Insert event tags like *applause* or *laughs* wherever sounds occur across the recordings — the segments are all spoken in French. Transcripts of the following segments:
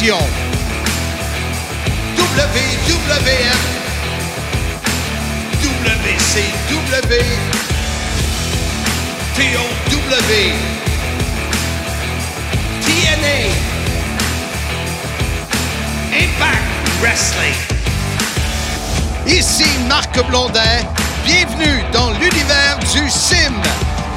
WWF, WCW, TOW, TNA, Impact Wrestling. Ici Marc Blondin, bienvenue dans l'univers du sim.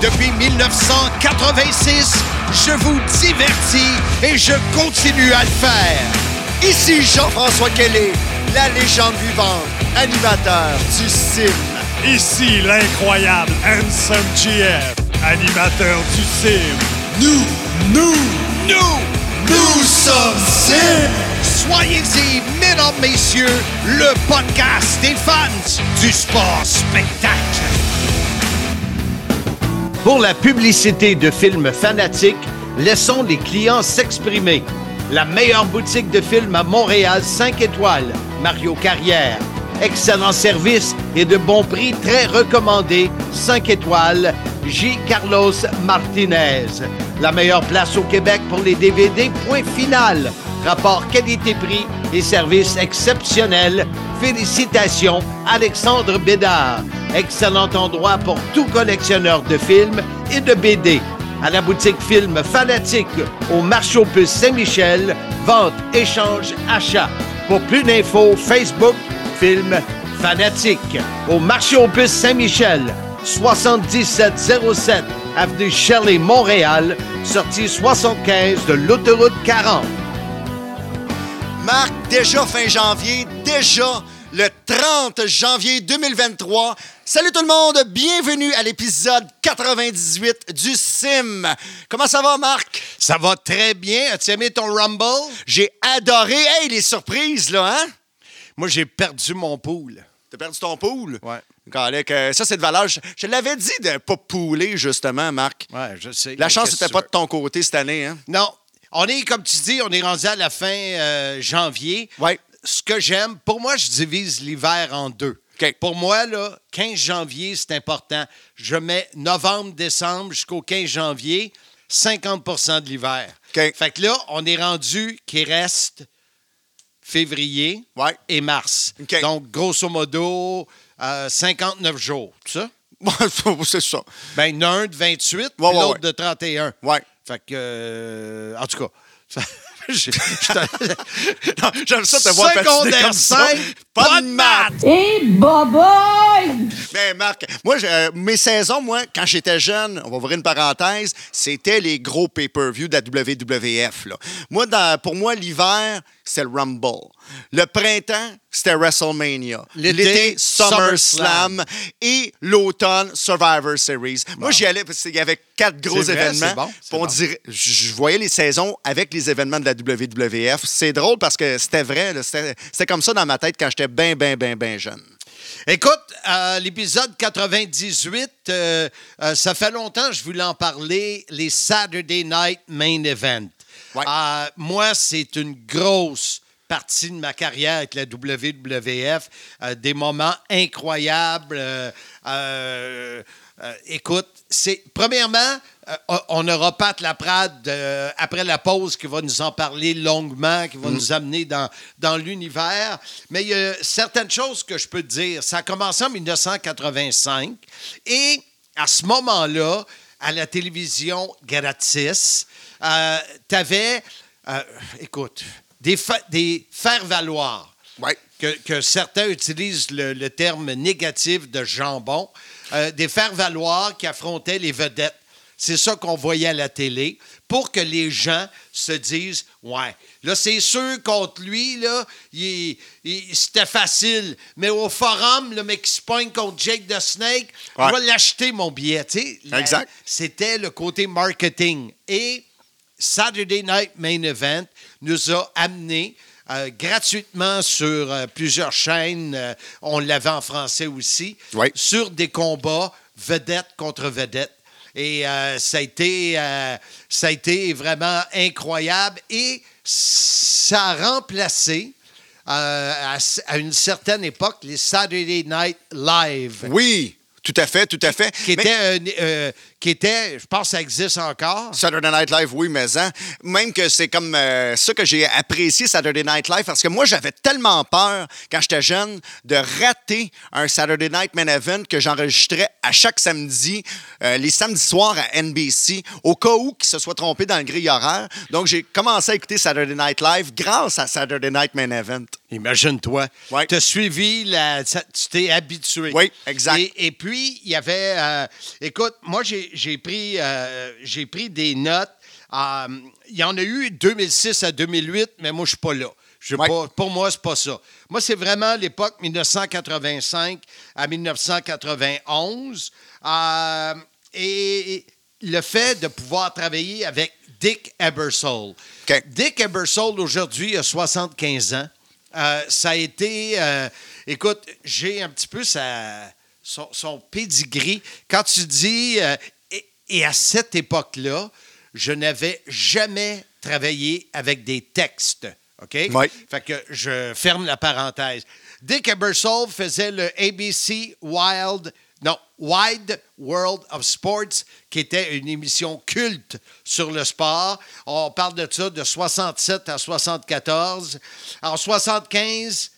Depuis 1986, je vous divertis et je continue à le faire. Ici Jean-François Kelly, la légende vivante, animateur du CIM. Ici l'incroyable Handsome GF, animateur du CIM. Nous, nous, nous, nous sommes CIM. Soyez-y, mesdames, messieurs, le podcast des fans du sport spectacle. Pour la publicité de films fanatiques, laissons les clients s'exprimer. La meilleure boutique de films à Montréal, 5 étoiles, Mario Carrière. Excellent service et de bons prix très recommandés, 5 étoiles, J. Carlos Martinez. La meilleure place au Québec pour les DVD, point final. Rapport qualité-prix et service exceptionnel. Félicitations, Alexandre Bédard. Excellent endroit pour tout collectionneur de films et de BD. À la boutique Film Fanatique au marché aux puces Saint-Michel, vente, échange, achat. Pour plus d'infos, Facebook, Film Fanatique. Au marché aux puces Saint-Michel, 7707 avenue Shelley, Montréal, sortie 75 de l'autoroute 40. Marc, déjà fin janvier, déjà le 30 janvier 2023. Salut tout le monde, bienvenue à l'épisode 98 du Sim. Comment ça va, Marc? Ça va très bien. As-tu aimé ton Rumble? J'ai adoré. Hey, les surprises, là, hein? Moi, j'ai perdu mon pool. T'as perdu ton pool? Ouais. Que ça, c'est de valeur. Je, je l'avais dit de ne pas pouler, justement, Marc. Ouais, je sais. La chance n'était pas de ton côté cette année, hein? Non. On est, comme tu dis, on est rendu à la fin euh, janvier. Ouais. Ce que j'aime, pour moi, je divise l'hiver en deux. Pour moi, là, 15 janvier, c'est important. Je mets novembre, décembre jusqu'au 15 janvier, 50% de l'hiver. Fait que là, on est rendu qu'il reste février Ouais. et mars. Donc, grosso modo, euh, 59 jours. C'est ça? *laughs* c'est ça. Ben, un de 28, puis Ouais, ouais, l'autre de 31. Ouais. Fait que, euh, en tout cas, *laughs* *laughs* *laughs* J'aime ça te voir patiner comme ça. 5, Pas de maths. Hey, boboy! Ben, Marc, moi, je- euh, mes saisons, moi, quand j'étais jeune, on va ouvrir une parenthèse, c'était les gros pay-per-view de la WWF. Là. Moi, dans- pour moi, l'hiver, c'était le Rumble. Le printemps, c'était WrestleMania. L'été, SummerSlam. Et l'automne, Survivor Series. Moi, j'y allais parce qu'il y avait quatre gros C'est vrai, événements. c'est bon, on bon. dirait- je voyais les saisons avec les événements de la WWF. C'est drôle parce que c'était vrai. c'était comme ça dans ma tête quand j'étais bien, bien, bien, bien jeune. Écoute, euh, l'épisode 98, euh, euh, ça fait longtemps que je voulais en parler, les Saturday Night Main Event. Ouais. Euh, moi, c'est une grosse partie de ma carrière avec la WWF, euh, des moments incroyables. euh, écoute, c'est premièrement, euh, on aura Pat Laprade euh, après la pause qui va nous en parler longuement, qui va nous amener dans, dans l'univers. Mais il y a certaines choses que je peux te dire. Ça a commencé en 1985 et à ce moment-là, à la télévision gratis, tu avais, écoute, des, fa- des faire-valoir Ouais. que, que certains utilisent le, le terme négatif de jambon, euh, des faire-valoir qui affrontaient les vedettes. C'est ça qu'on voyait à la télé pour que les gens se disent Ouais, là, c'est sûr contre lui, là, il- il- c'était facile. Mais au forum, le mec qui se pogne contre Jake the Snake, Ouais. je vais l'acheter, mon billet. La- Exact. C'était le côté marketing. Et Saturday Night Main Event nous a amené euh, gratuitement sur euh, plusieurs chaînes, euh, on l'avait en français aussi, sur des combats vedette contre vedette. Et euh, ça, a été, euh, ça a été vraiment incroyable. Et ça a remplacé, euh, à, à une certaine époque, les Saturday Night Live Oui, tout à fait, tout à fait. qui Mais- était, un, qui était, je pense que ça existe encore. Saturday Night Live, oui, mais hein, même que c'est comme euh, ça que j'ai apprécié Saturday Night Live parce que moi, j'avais tellement peur quand j'étais jeune de rater un Saturday Night Main Event que j'enregistrais à chaque samedi, euh, les samedis soirs à NBC, au cas où qu'ils se soient trompés dans le grille horaire. Donc, j'ai commencé à écouter Saturday Night Live grâce à Saturday Night Main Event. Imagine-toi. Ouais. Tu as suivi, la, tu t'es habitué. Oui, exact. Et, et puis, il y avait. euh, écoute, moi, j'ai j'ai pris, euh, pris des notes. Euh, Il y en a eu 2006 à 2008, mais moi, je suis pas là. Je Ouais. pas- pour moi, c'est pas ça. Moi, c'est vraiment l'époque 1985 à 1991. Euh, et le fait de pouvoir travailler avec Dick Ebersol. OK. Dick Ebersol, aujourd'hui, a 75 ans. Euh, ça a été. euh, écoute, j'ai un petit peu sa, son, son pedigree. Quand tu dis. euh, et, à cette époque-là, je n'avais jamais travaillé avec des textes. OK? Oui. Fait que je ferme la parenthèse. Dick Ebersol faisait le ABC Wild, non, Wide World of Sports, qui était une émission culte sur le sport. On parle de ça de 67 à 74. En 75,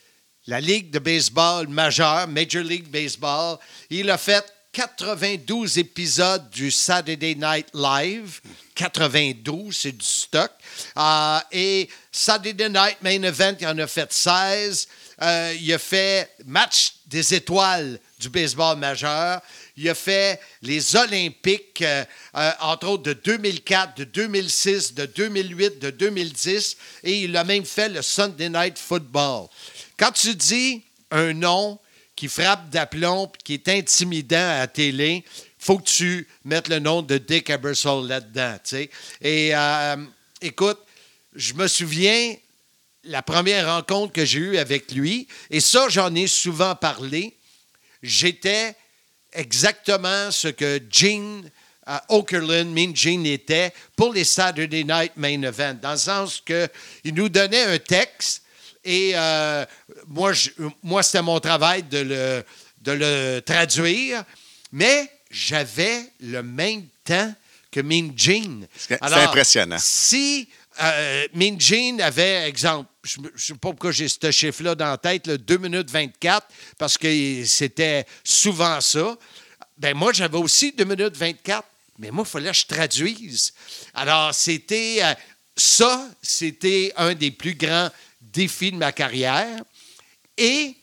la Ligue de baseball majeure, Major League Baseball, il a fait 92 épisodes du Saturday Night Live. 92, c'est du stock. Euh, et Saturday Night Main Event, il en a fait 16. Euh, il a fait match des étoiles du baseball majeur. Il a fait les Olympiques, euh, entre autres de 2004, de 2006, de 2008, de 2010. Et il a même fait le Sunday Night Football. Quand tu dis un nom qui frappe d'aplomb qui est intimidant à télé, faut que tu mettes le nom de Dick Ebersol là-dedans. tu sais. Et euh, écoute, je me souviens la première rencontre que j'ai eue avec lui, et ça, j'en ai souvent parlé, j'étais exactement ce que Gene euh, Okerlund, Mean Gene était pour les Saturday Night Main Event, dans le sens qu'il nous donnait un texte et euh, moi, je- moi c'était mon travail de le, de le traduire, mais j'avais le même temps que Mean Gene. C'est- impressionnant. Si euh, Gene avait, exemple, je ne sais pas pourquoi j'ai ce chiffre-là dans la tête, là, 2 minutes 24, parce que c'était souvent ça, ben moi, j'avais aussi 2 minutes 24, mais moi, il fallait que je traduise. Alors, c'était euh, ça, c'était un des plus grands défis de ma carrière et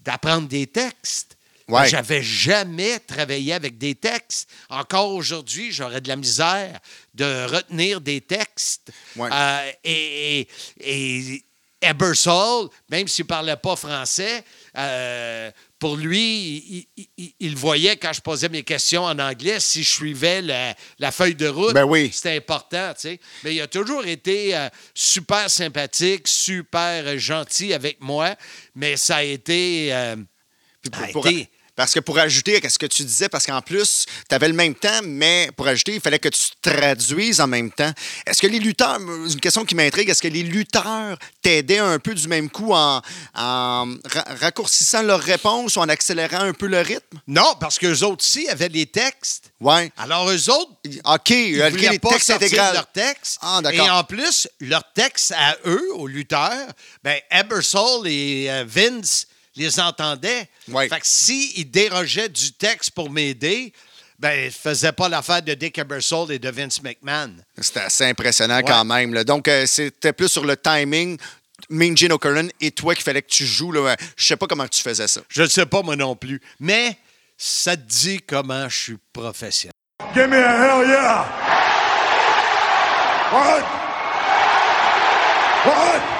d'apprendre des textes. Ouais. J'avais jamais travaillé avec des textes. Encore aujourd'hui, j'aurais de la misère de retenir des textes. Ouais. Euh, et, et, et Ebersol, même s'il ne parlait pas français, euh, pour lui, il, il- il- il voyait quand je posais mes questions en anglais, si je suivais la, la feuille de route, Ben oui. c'était important, tu sais. Mais il a toujours été euh, super sympathique, super gentil avec moi, mais ça a été... euh, Puis pour- a pour- été- parce que pour ajouter à ce que tu disais, parce qu'en plus, tu avais le même temps, mais pour ajouter, il fallait que tu traduises en même temps. Est-ce que les lutteurs, une question qui m'intrigue, est-ce que les lutteurs t'aidaient un peu du même coup en, en ra- raccourcissant leurs réponses ou en accélérant un peu le rythme? Non, parce qu'eux autres aussi avaient les textes. Ouais. Alors, eux autres, OK, ils ok, voulaient les pas textes sortir leur texte. Ah, d'accord. Et en plus, leur texte à eux, aux lutteurs, ben Ebersol et euh, Vince les entendaient. Ouais. Fait que s'ils dérogeaient du texte pour m'aider, ben, ils ne faisaient pas l'affaire de Dick Ebersol et de Vince McMahon. C'était assez impressionnant quand même. là. Donc, euh, c'était plus sur le timing. Mean Gene Okerlund et toi qu'il fallait que tu joues. Là. Je sais pas comment tu faisais ça. Je ne sais pas, moi non plus. Mais ça te dit comment je suis professionnel. Give me a hell yeah! What? What?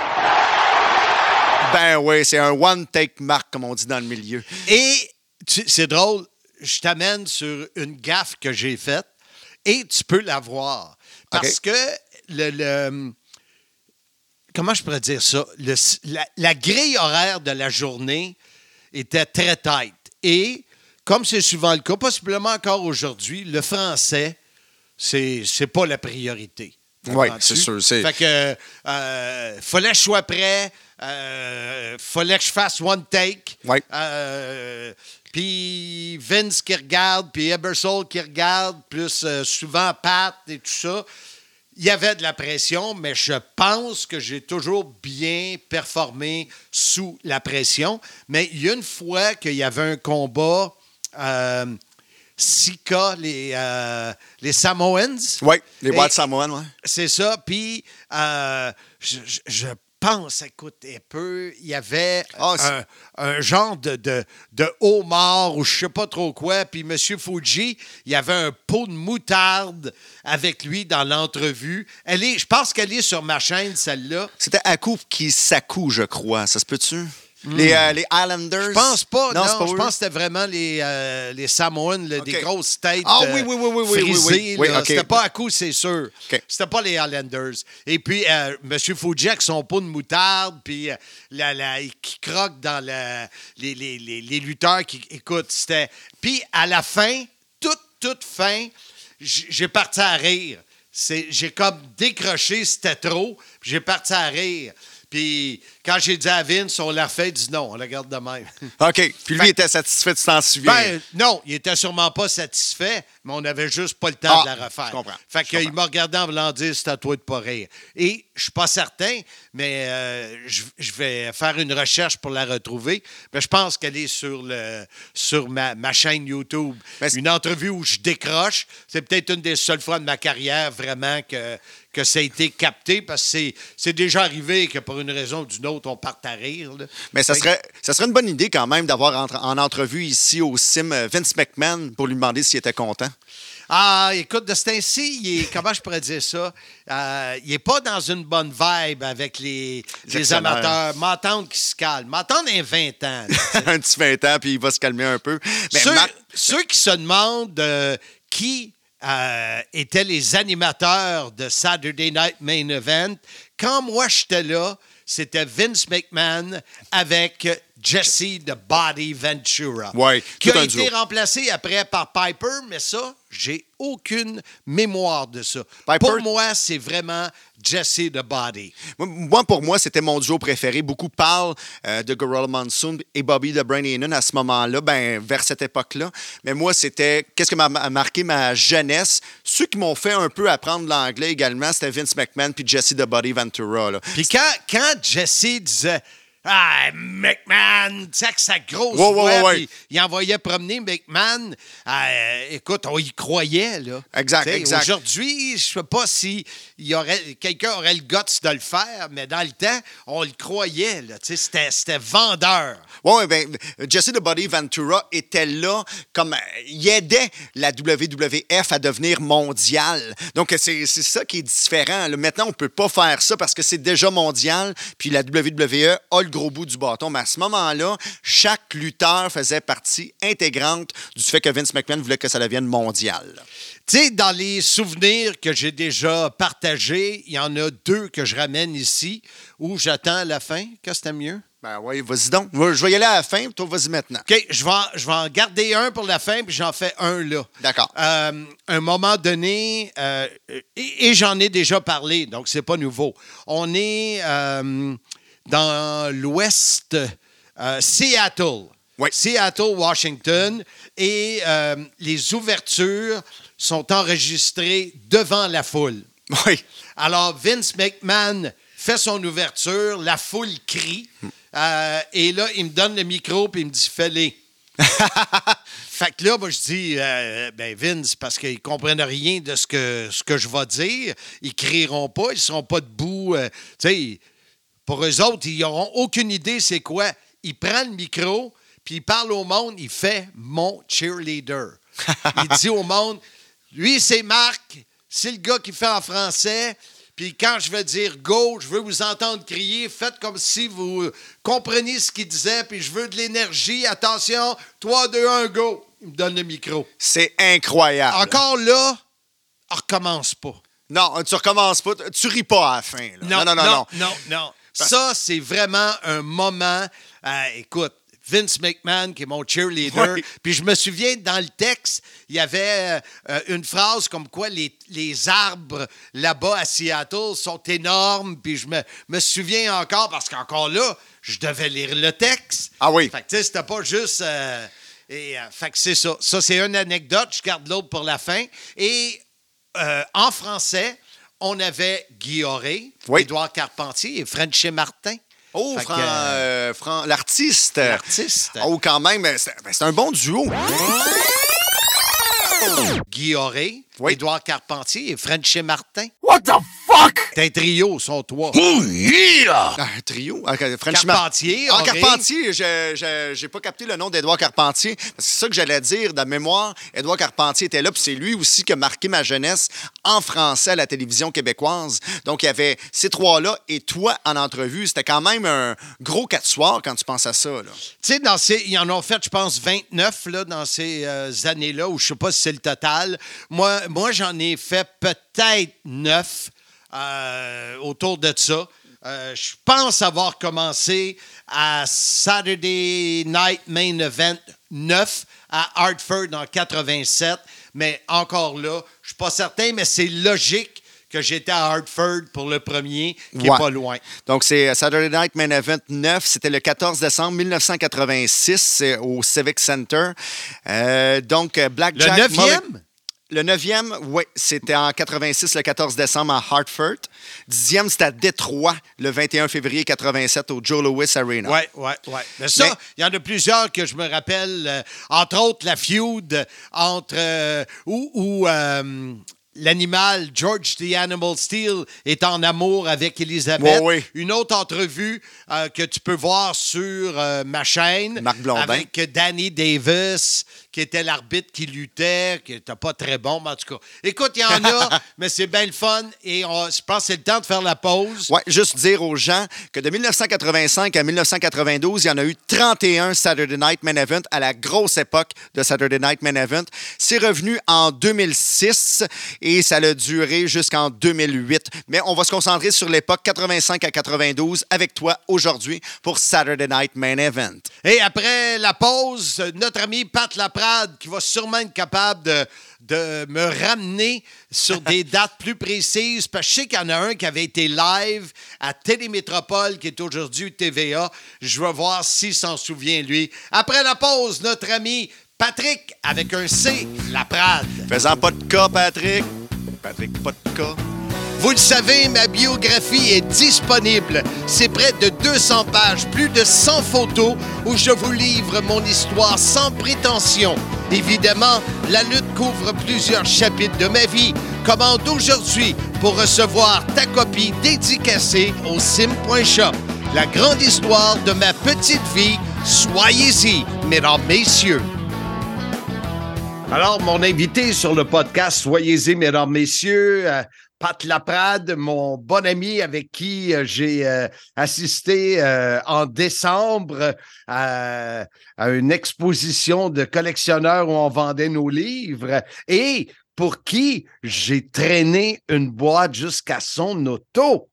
Ben oui, c'est un one-take mark, comme on dit dans le milieu. Et c'est drôle, je t'amène sur une gaffe que j'ai faite et tu peux la voir. Parce que le, le- Comment je pourrais dire ça? Le- la, la grille horaire de la journée était très tight. Et comme c'est souvent le cas, possiblement encore aujourd'hui, le français, c'est c'est pas la priorité. Oui, c'est sûr, c'est- Fait que euh, fallait que je sois prêt. Euh, fallait que je fasse one take. Ouais. Euh, puis Vince qui regarde, puis Ebersol qui regarde, plus euh, souvent Pat et tout ça. Il y avait de la pression, mais je pense que j'ai toujours bien performé sous la pression. Mais il y a une fois qu'il y avait un combat, euh, Sika, les, euh, les Samoans. Oui, les Et- Wild Samoan, ouais. C'est ça. Puis, je, je- je pense, écoute, un peu, il y avait Ah, un, un genre de, de, de homard ou je sais pas trop quoi. Puis, M. Fuji, il y avait un pot de moutarde avec lui dans l'entrevue. Elle est, je pense qu'elle est sur ma chaîne, celle-là. C'était Aku qui Saku, je crois. Ça se peut-tu? Les, euh, les Islanders? Hmm. Je pense pas, non. pas je eux? pense que c'était vraiment les, euh, les Samoans, là, des grosses têtes Ah euh, oui, oui, oui, oui, oui, frisées. C'était pas à coup, c'est sûr. C'était pas les Highlanders. Et puis, euh, M. Avec son pot de moutarde, puis euh, la, la- qui croque dans la- les, les- les- les lutteurs qui... Écoute, c'était... Puis, à la fin, toute, toute fin, j'ai parti à rire. J'ai comme décroché, c'était trop, j'ai parti à rire. Puis, quand j'ai dit à Vince, on l'a refait, il dit non, on la garde de même. *laughs* OK. Puis lui Fait- était satisfait, tu t'en souviens? Ben, non, il était sûrement pas satisfait, mais on n'avait juste pas le temps Ah, de la refaire. je comprends, Fait qu'il m'a regardé en voulant dire c'est à toi de pas rire. Et je suis pas certain, mais euh, je, je vais faire une recherche pour la retrouver. Mais je pense qu'elle est sur, le, sur ma, ma chaîne YouTube. Ben, une entrevue où je décroche. C'est peut-être une des seules fois de ma carrière vraiment que, que ça a été capté parce que c'est- déjà arrivé que pour une raison ou d'une autre, on parte à rire. là. Mais ça serait, ça serait une bonne idée quand même d'avoir en, en entrevue ici au CIM euh, Vince McMahon pour lui demander s'il était content. Ah, écoute, de ce temps-ci, il est, comment je pourrais dire ça? Euh, il n'est pas dans une bonne vibe avec les, amateurs. M'entendre qui se calme. M'entendre un 20 ans. *laughs* un petit 20 ans, puis il va se calmer un peu. Mais ceux, Marc- ceux qui se demandent euh, qui euh, étaient les animateurs de Saturday Night Main Event, quand moi j'étais là, c'était Vince McMahon avec Jesse the Body Ventura. Ouais, qui a été duo. remplacé après par Piper, mais ça, j'ai aucune mémoire de ça. Piper- Pour moi, c'est vraiment Jesse the Body. Moi- pour moi, c'était mon duo préféré. Beaucoup parlent euh, de Gorilla Monsoon et Bobby de Brain Heenan à ce moment-là, ben, vers cette époque-là. Mais moi, c'était. Qu'est-ce qui m'a m'a marqué ma jeunesse? Ceux qui m'ont fait un peu apprendre l'anglais également, c'était Vince McMahon puis Jesse the Body Ventura. Puis quand, quand Jesse disait Ah, McMahon, tu sais, avec sa grosse Ouais, ouais, voix, ouais, ouais. puis il envoyait promener McMahon, euh, écoute, on y croyait, là. Exact, Tu sais, exact. Aujourd'hui, je sais pas si y aurait, quelqu'un aurait le guts de le faire, mais dans le temps, on le croyait, là. Tu sais, c'était, c'était vendeur. Oui, ben, Jesse the Body Ventura était là comme. il aidait la WWF à devenir mondiale. Donc, c'est c'est ça qui est différent. là. Maintenant, on ne peut pas faire ça parce que c'est déjà mondial, puis la WWE a le gros bout du bâton. Mais à ce moment-là, chaque lutteur faisait partie intégrante du fait que Vince McMahon voulait que ça devienne mondial. Tu sais, dans les souvenirs que j'ai déjà partagés, il y en a deux que je ramène ici, où j'attends la fin. Qu'est-ce que c'était mieux? Ben oui, vas-y donc. Je vais y aller à la fin, toi, vas-y maintenant. OK, je vais, en, je vais en garder un pour la fin, puis j'en fais un là. D'accord. Euh, un moment donné, euh, et, et j'en ai déjà parlé, donc c'est pas nouveau. On est euh, dans l'ouest, euh, Seattle. Oui. Seattle, Washington, et euh, les ouvertures sont enregistrées devant la foule. Oui. Alors, Vince McMahon fait son ouverture, la foule crie, euh, et là, il me donne le micro, puis il me dit Fais-les. *laughs* fait que là, moi, je dis euh, Ben, Vince, parce qu'ils ne comprennent rien de ce que, ce que je vais dire, ils crieront pas, ils ne seront pas debout. euh, tu sais, pour eux autres, ils n'auront aucune idée c'est quoi. Il prend le micro, puis il parle au monde, il fait mon cheerleader. il dit au monde, lui, c'est Marc, c'est le gars qui fait en français. Puis quand je vais dire go, je veux vous entendre crier. Faites comme si vous compreniez ce qu'il disait. Puis je veux de l'énergie. Attention, 3, 2, 1, go. Il me donne le micro. C'est incroyable. Encore là, on recommence pas. Non, tu recommences pas. Tu ris pas à la fin. là. non, non, non. non. non, non. Ça, c'est vraiment un moment. euh, écoute, Vince McMahon, qui est mon cheerleader. Oui. Puis je me souviens, dans le texte, il y avait euh, une phrase comme quoi les, les arbres là-bas à Seattle sont énormes. Puis je me, me souviens encore, parce qu'encore là, je devais lire le texte. Ah oui. Fait que tu sais, c'était pas juste. euh, et, euh, fait que c'est ça. Ça, c'est une anecdote. Je garde l'autre pour la fin. Et en français, on avait Guy Auré, Oui. Édouard Carpentier et Frenchy Martin. Oh, Fran- euh, euh, Fran- l'artiste. L'artiste. Oh, quand même, c'est ben, un bon duo. Guy Auré, Oui. Édouard Carpentier et Frenchy Martin. What the fuck? C'est un trio, sont trois. Oh yeah! Ah, un trio? Ah, Mar- Carpentier, Ah. Carpentier, j'ai pas capté le nom d'Édouard Carpentier. C'est ça que j'allais dire. De mémoire, Édouard Carpentier était là, puis c'est lui aussi qui a marqué ma jeunesse en français à la télévision québécoise. Donc, il y avait ces trois-là et toi en entrevue. C'était quand même un gros quatre soirs quand tu penses à ça. Tu sais, ils en ont fait, je pense, 29 là, dans ces euh, années-là, ou je sais pas si c'est le total. Moi, moi j'en ai fait peut-être 9 euh, autour de ça. Euh, je pense avoir commencé à Saturday Night Main Event 9 à Hartford en 87. Mais encore là, je suis pas certain, mais c'est logique que j'étais à Hartford pour le premier, qui Ouais. est pas loin. Donc, c'est Saturday Night Main Event 9. C'était le 14 décembre 1986 c'est au Civic Center. Euh, donc, euh, Le Blackjack... neuvième? Le neuvième, oui, c'était en 86, le 14 décembre à Hartford. Dixième, c'était à Détroit, le 21 février 87 au Joe Louis Arena. Oui, oui, oui. Mais ça, il y en a plusieurs que je me rappelle, euh, entre autres la feud entre euh, où, où, euh, l'animal George the Animal Steel est en amour avec Elisabeth. Oui, oui. Une autre entrevue euh, que tu peux voir sur euh, ma chaîne Marc Blondin. avec Danny Davis, qui était l'arbitre qui luttait, qui n'était pas très bon, mais en tout cas. Écoute, il y en a, *laughs* mais c'est bien le fun et on- je pense que c'est le temps de faire la pause. Ouais, juste dire aux gens que de 1985 à 1992, il y en a eu 31 Saturday Night Main Event à la grosse époque de Saturday Night Main Event. C'est revenu en 2006 et ça a duré jusqu'en 2008. Mais on va se concentrer sur l'époque 85 à 92 avec toi aujourd'hui pour Saturday Night Main Event. Et après la pause, notre ami Pat Laprade, qui va sûrement être capable de, de me ramener sur des *laughs* dates plus précises, parce que je sais qu'il y en a un qui avait été live à Télémétropole, qui est aujourd'hui TVA. Je vais voir s'il s'en souvient, lui. Après la pause, notre ami Patrick, avec un C, Laprade. Faisant pas de cas, Patrick. Patrick, pas de cas. Vous le savez, ma biographie est disponible. C'est près de 200 pages, plus de 100 photos où je vous livre mon histoire sans prétention. Évidemment, la lutte couvre plusieurs chapitres de ma vie. Commande aujourd'hui pour recevoir ta copie dédicacée au sim.shop. La grande histoire de ma petite vie. Soyez-y, mesdames, messieurs. Alors, mon invité sur le podcast, soyez-y, mesdames, messieurs, euh, Pat Laprade, mon bon ami avec qui euh, j'ai euh, assisté euh, en décembre à, une exposition de collectionneurs où on vendait nos livres et pour qui j'ai traîné une boîte jusqu'à son auto.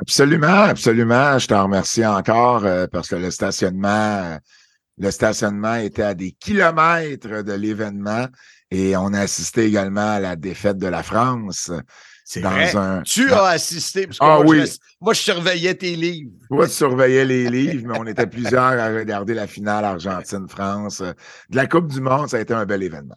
Absolument, absolument. Je te remercie encore parce que le stationnement, le stationnement était à des kilomètres de l'événement et on a assisté également à la défaite de la France. C'est dans vrai. un. Tu dans- as assisté. Parce que Ah moi, oui. je, moi, je surveillais tes livres. Toi, tu surveillais les *laughs* livres, mais on était plusieurs à regarder la finale Argentine-France. Euh, De la Coupe du Monde, ça a été un bel événement.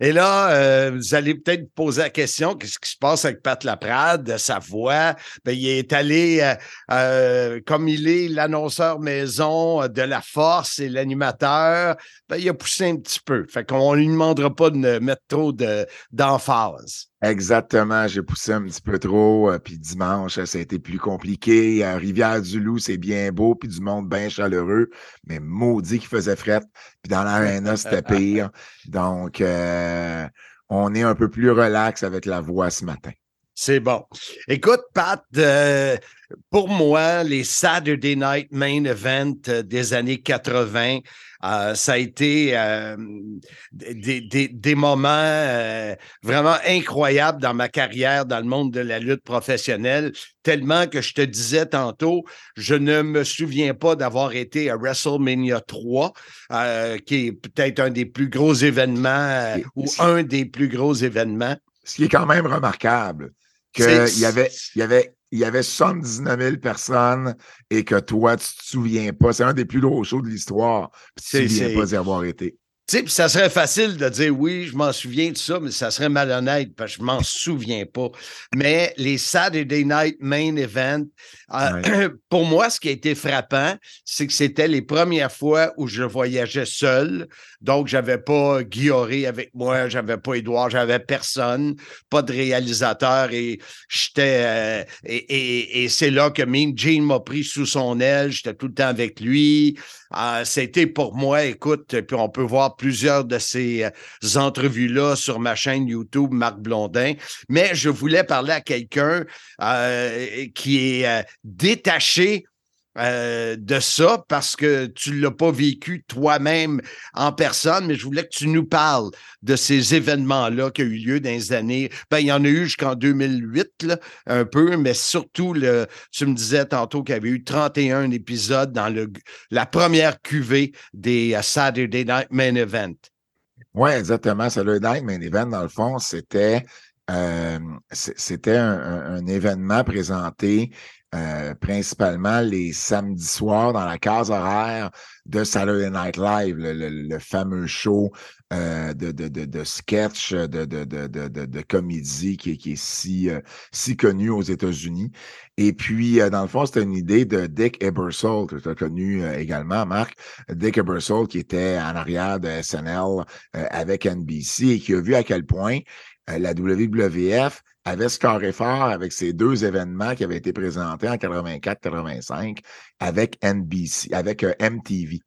Et là, euh, vous allez peut-être poser la question, qu'est-ce qui se passe avec Pat Laprade, sa voix? Ben, il est allé, euh, euh, comme il est l'annonceur maison euh, de la force et l'animateur, ben, il a poussé un petit peu. Fait qu'on lui demandera pas de ne mettre trop de, d'emphase. Exactement, j'ai poussé un petit peu trop. euh, Puis dimanche, ça a été plus compliqué. À Rivière-du-Loup, c'est bien beau, puis du monde bien chaleureux, mais maudit qu'il faisait fret. Puis dans l'aréna, c'était pire. *laughs* Donc, euh, on est un peu plus relax avec la voix ce matin. C'est bon. Écoute, Pat, euh, pour moi, les Saturday Night Main Event euh, des années 80, euh, ça a été euh, des, des, des, moments euh, vraiment incroyables dans ma carrière dans le monde de la lutte professionnelle, tellement que je te disais tantôt, je ne me souviens pas d'avoir été à WrestleMania 3, qui est peut-être un des plus gros événements ou un des plus gros événements. Ce qui est quand même remarquable, qu'il y avait, y avait il y avait 79 000 personnes et que toi, tu te souviens pas. C'est un des plus gros shows de l'histoire. Tu ne te souviens pas d'y avoir été. Tu sais, ça serait facile de dire oui, je m'en souviens de ça, mais ça serait malhonnête parce que je m'en souviens pas. Mais les Saturday Night Main Event, euh, *clears throat* pour moi, ce qui a été frappant, c'est que c'était les premières fois où je voyageais seul. Donc, j'avais pas Guilloré avec moi, j'avais pas Édouard, j'avais personne, pas de réalisateur et j'étais euh, et, et, c'est là que Mean Gene m'a pris sous son aile. J'étais tout le temps avec lui. Euh, c'était pour moi, écoute, puis on peut voir plusieurs de ces euh, entrevues-là sur ma chaîne YouTube, Marc Blondin. Mais je voulais parler à quelqu'un euh, qui est détaché euh, de ça parce que tu ne l'as pas vécu toi-même en personne, mais je voulais que tu nous parles de ces événements-là qui ont eu lieu dans les années. Ben, il y en a eu jusqu'en 2008, là, un peu, mais surtout, le, tu me disais tantôt qu'il y avait eu 31 épisodes dans la première cuvée des uh, Saturday Night Main Event. Oui, exactement. Saturday Night Main Event, dans le fond, c'était. Euh, c'était un, événement présenté euh, principalement les samedis soirs dans la case horaire de Saturday Night Live, le, fameux show euh, de, de, de, sketch, de, comédie qui, est si, euh, connu aux États-Unis. Et puis, dans le fond, c'était une idée de Dick Ebersol, que tu as connu également, Marc. Dick Ebersol, qui était en arrière de SNL avec NBC et qui a vu à quel point la WWF avait scoré fort avec ces deux événements qui avaient été présentés en 84-85 avec NBC, avec euh, MTV.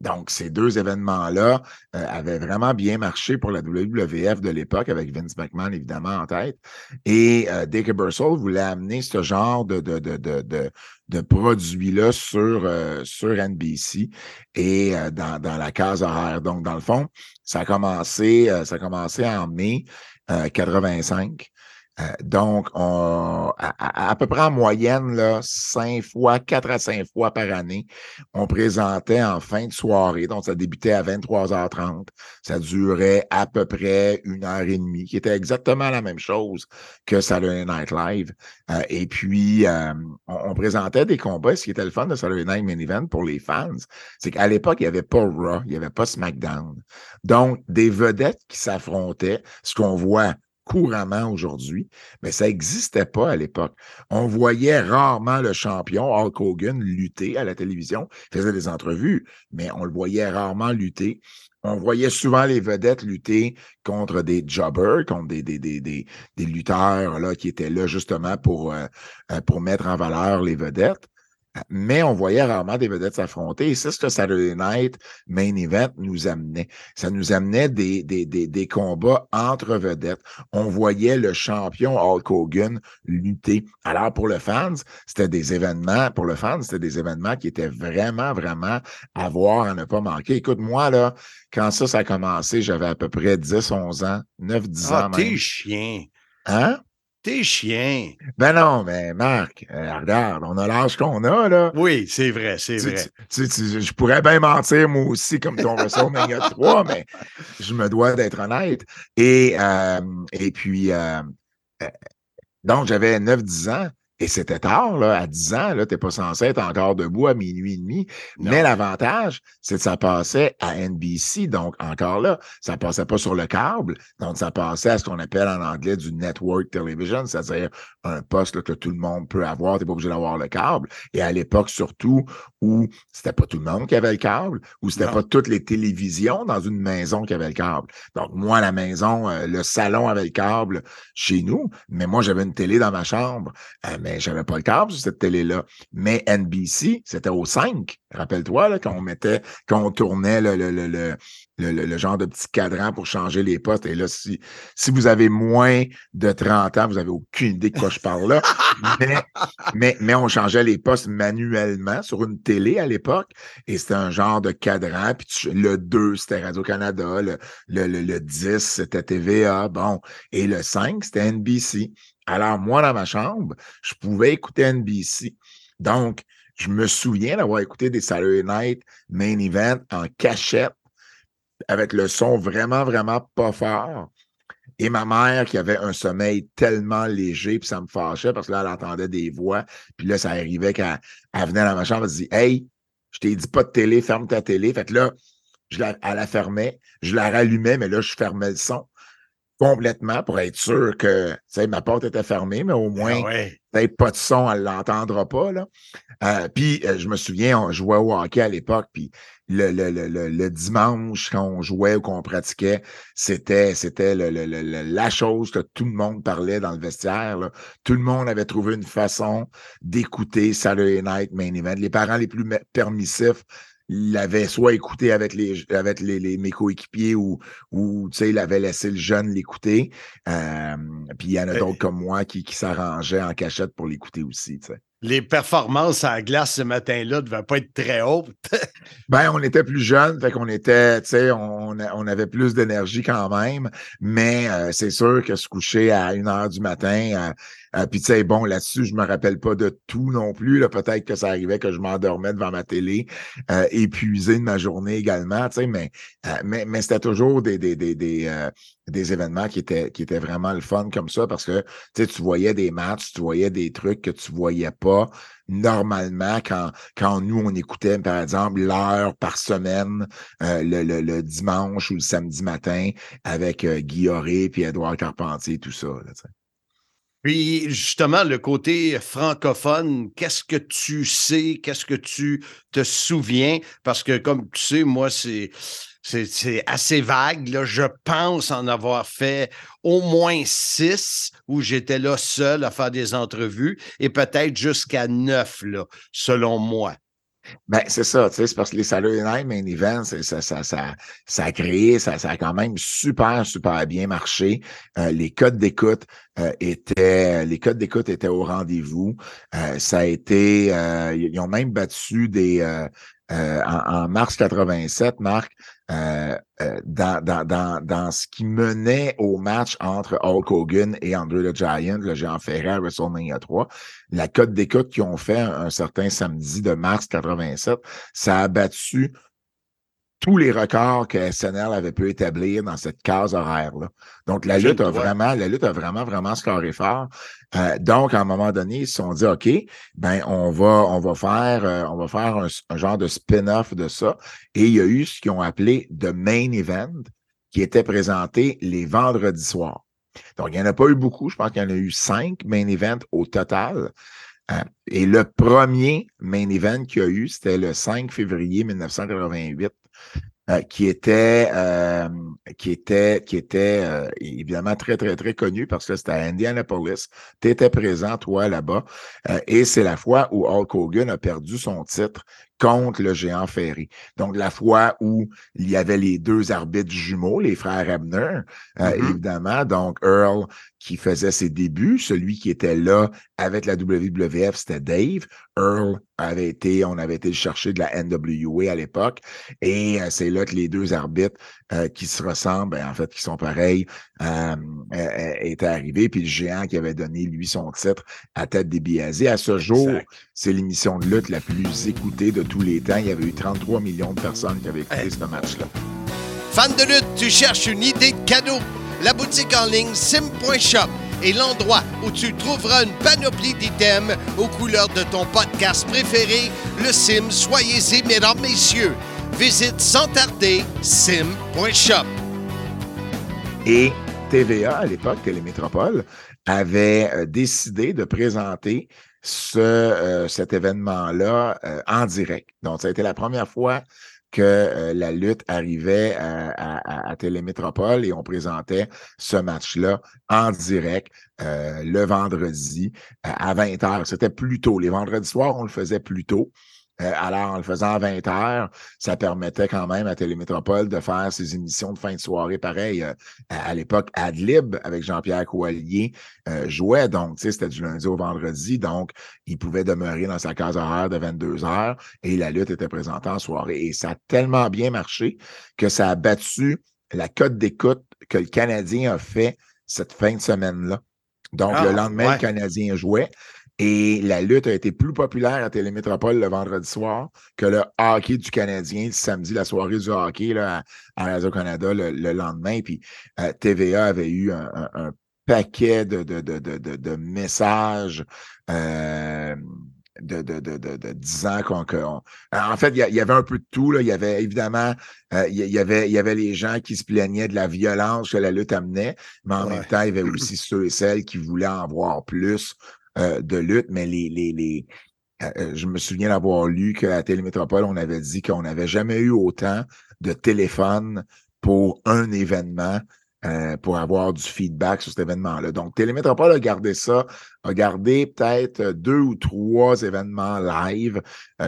Donc, ces deux événements-là euh, avaient vraiment bien marché pour la WWF de l'époque, avec Vince McMahon évidemment en tête. Et euh, Dick voulait amener ce genre de, produits-là sur, sur NBC et dans, dans la case horaire. Donc, dans le fond, ça a commencé, ça a commencé en mai 85. Euh, donc, on, à, peu près en moyenne, là, cinq fois, quatre à cinq fois par année, on présentait en fin de soirée. Donc, ça débutait à 23h30. Ça durait à peu près une heure et demie, qui était exactement la même chose que Saturday Night Live. Euh, et puis, euh, on, présentait des combats. Ce qui était le fun de Saturday Night Main Event pour les fans, c'est qu'à l'époque, il n'y avait pas Raw, il n'y avait pas SmackDown. Donc, des vedettes qui s'affrontaient, ce qu'on voit couramment aujourd'hui, mais ça n'existait pas à l'époque. On voyait rarement le champion Hulk Hogan lutter à la télévision. Il faisait des entrevues, mais on le voyait rarement lutter. On voyait souvent les vedettes lutter contre des jobbers, contre des, des, des, lutteurs qui étaient là justement euh, euh, pour mettre en valeur les vedettes mais on voyait rarement des vedettes s'affronter. Et c'est ce que Saturday Night Main Event nous amenait. Ça nous amenait des, des, des, des, combats entre vedettes. On voyait le champion Hulk Hogan lutter. Alors, pour le fans, c'était des événements, pour le fans, c'était des événements qui étaient vraiment, vraiment à voir, à ne pas manquer. Écoute, moi, là, quand ça, ça a commencé, j'avais à peu près 10, 11 ans, 9, 10 ah, ans. T'es chien. Hein? T'es chien. Ben non, mais Marc, euh, regarde, on a l'âge qu'on a, là. Oui, c'est vrai, c'est vrai. je pourrais bien mentir, moi aussi, comme ton WrestleMania 3, *laughs* mais je me dois d'être honnête. Et, euh, et puis, euh, donc, j'avais 9-10 ans. Et c'était tard, là, à 10 ans, là, t'es pas censé être encore debout à minuit et demi. Mais l'avantage, c'est que ça passait à NBC. Donc, encore là, ça passait pas sur le câble. Donc, ça passait à ce qu'on appelle en anglais du network television, c'est-à-dire un poste que tout le monde peut avoir. T'es pas obligé d'avoir le câble. Et à l'époque, surtout, où c'était pas tout le monde qui avait le câble, où c'était pas toutes les télévisions dans une maison qui avait le câble. Donc, moi, la maison, euh, le salon avait le câble chez nous, mais moi, j'avais une télé dans ma chambre. Euh, mais j'avais pas le câble sur cette télé-là. Mais NBC, c'était au 5. Rappelle-toi, là, quand on mettait, quand on tournait le, le, le, le, genre de petit cadran pour changer les postes. Et là, si, vous avez moins de 30 ans, vous avez aucune idée de quoi je parle là. mais, on changeait les postes manuellement sur une télé à l'époque. Et c'était un genre de cadran. Puis le 2, c'était Radio-Canada. Le, le 10, c'était TVA. Bon. Et le 5, c'était NBC. Alors, moi, dans ma chambre, je pouvais écouter NBC. Donc, je me souviens d'avoir écouté des Saturday Night Main Event en cachette avec le son vraiment, vraiment pas fort. Et ma mère qui avait un sommeil tellement léger, puis ça me fâchait parce que là, elle entendait des voix. Puis là, ça arrivait qu'elle elle venait dans ma chambre, elle se dit Hey, je t'ai dit pas de télé, ferme ta télé. Fait que là, je la, elle la fermait, je la rallumais, mais là, je fermais le son complètement pour être sûr que tu sais, ma porte était fermée, mais au moins, Ah ouais. peut-être pas de son, elle l'entendra pas. Là. Euh, puis euh, je me souviens, on jouait au hockey à l'époque, puis le, le, le, le, dimanche, quand on jouait ou qu'on pratiquait, c'était, c'était la chose que tout le monde parlait dans le vestiaire. Tout le monde avait trouvé une façon d'écouter Saturday Night Main Event. Les parents les plus me- permissifs l'avaient soit écouté avec les avec les, les- mes coéquipiers ou ou tu sais il avait laissé le jeune l'écouter euh, puis il y en a d'autres comme moi qui, qui s'arrangeaient en cachette pour l'écouter aussi tu sais. Les performances à la glace ce matin-là ne devaient pas être très hautes. *laughs* Ben, on était plus jeunes, fait qu'on était, tu sais, on, on avait plus d'énergie quand même, mais euh, c'est sûr que se coucher à une heure du matin, euh, euh, puis tu sais, bon, là-dessus, je me rappelle pas de tout non plus, là, peut-être que ça arrivait que je m'endormais devant ma télé, euh, épuisé de ma journée également, tu sais, mais, euh, mais, mais c'était toujours des, des, des, des, euh, des événements qui étaient, qui étaient vraiment le fun comme ça, parce que, tu voyais des matchs, tu voyais des trucs que tu voyais pas normalement quand, quand nous, on écoutait, par exemple, l'heure par semaine, euh, le, le, le dimanche ou le samedi matin avec euh, Guy Auré puis Édouard Carpentier, tout ça. Puis justement, le côté francophone, qu'est-ce que tu sais, qu'est-ce que tu te souviens? Parce que comme tu sais, moi, c'est. Assez vague. Je pense en avoir fait au moins six où j'étais là seul à faire des entrevues et peut-être jusqu'à neuf, selon moi. Ben, c'est ça, tu sais, c'est parce que les Saturday Night Main Event, ça, ça, ça, ça a créé, ça, ça a quand même super, super bien marché. Euh, les codes d'écoute euh, étaient, les codes d'écoute étaient au rendez-vous. Euh, ça a été, euh, ils ont même battu des, euh, euh, en, en mars 87, Marc, euh, euh, dans, dans, dans, dans ce qui menait au match entre Hulk Hogan et Andre the Giant, le géant ferré à WrestleMania 3, la cote d'écoute qu'ils ont fait un, un certain samedi de mars 87, ça a battu tous les records que SNL avait pu établir dans cette case horaire-là. Donc, la lutte a vraiment, la lutte a vraiment, vraiment scoré fort. Euh, donc, à un moment donné, ils se sont dit, OK, ben, on va, on va faire, euh, on va faire un, un genre de spin-off de ça. Et il y a eu ce qu'ils ont appelé The Main Event, qui était présenté les vendredis soirs. Donc, il n'y en a pas eu beaucoup. Je pense qu'il y en a eu cinq main events au total. Euh, et le premier main event qu'il y a eu, c'était le 5 février 1988, euh, qui était, euh, qui était, qui était euh, évidemment très, très, très connu parce que c'était à Indianapolis. Tu étais présent, toi, là-bas. Euh, et c'est la fois où Hulk Hogan a perdu son titre contre le géant Ferry. Donc, la fois où il y avait les deux arbitres jumeaux, les frères Abner, euh, Mhm. évidemment. Donc, Earl qui faisait ses débuts, celui qui était là avec la WWF, c'était Dave. Earl avait été, on avait été le chercher de la NWA à l'époque. Et euh, c'est là que les deux arbitres euh, qui se ressemblent, ben, en fait, qui sont pareils, euh, étaient arrivés. Puis le géant qui avait donné, lui, son titre à tête des Biazzi. À ce jour, c'est l'émission de lutte la plus écoutée de tous les temps. Il y avait eu 33 millions de personnes qui avaient écouté Hey. ce match-là. Fan de lutte, tu cherches une idée de cadeau? La boutique en ligne sim.shop est l'endroit où tu trouveras une panoplie d'items aux couleurs de ton podcast préféré, le Sim. Soyez-y, mesdames, messieurs. Visite sans tarder sim.shop. Et TVA, à l'époque, Télémétropole, avait euh, décidé de présenter euh, cet événement-là euh, en direct. Donc, ça a été la première fois que euh, la lutte arrivait à, à, à, Télémétropole et on présentait ce match-là en direct euh, le vendredi à 20h. C'était plus tôt. Les vendredis soirs, on le faisait plus tôt. Euh, alors, en le faisant à 20 heures, ça permettait quand même à Télémétropole de faire ses émissions de fin de soirée pareil. Euh, à, l'époque, Adlib, avec Jean-Pierre Coallier, euh, jouait. Donc, tu sais, c'était du lundi au vendredi. Donc, il pouvait demeurer dans sa case horaire de 22 heures et la lutte était présentée en soirée. Et ça a tellement bien marché que ça a battu la cote d'écoute que le Canadien a fait cette fin de semaine-là. Donc, le ah, lendemain, le Canadien jouait. Et la lutte a été plus populaire à Télémétropole le vendredi soir que le hockey du Canadien samedi, la soirée du hockey là, à, Radio-Canada le, lendemain. Puis euh, TVA avait eu un, paquet de, de, de, de messages. Euh, de, de, de, de, 10 ans qu'on. en fait, il y, avait un peu de tout. Là. Il y avait évidemment, euh, il, y avait, il y avait les gens qui se plaignaient de la violence que la lutte amenait, mais en même temps, il y avait aussi ceux et celles qui voulaient en voir plus euh, de lutte, mais les, les, les euh, euh, je me souviens d'avoir lu qu'à Télémétropole, on avait dit qu'on n'avait jamais eu autant de téléphones pour un événement pour avoir du feedback sur cet événement-là. Donc, Télémétropole a gardé ça, a gardé peut-être deux ou trois événements live.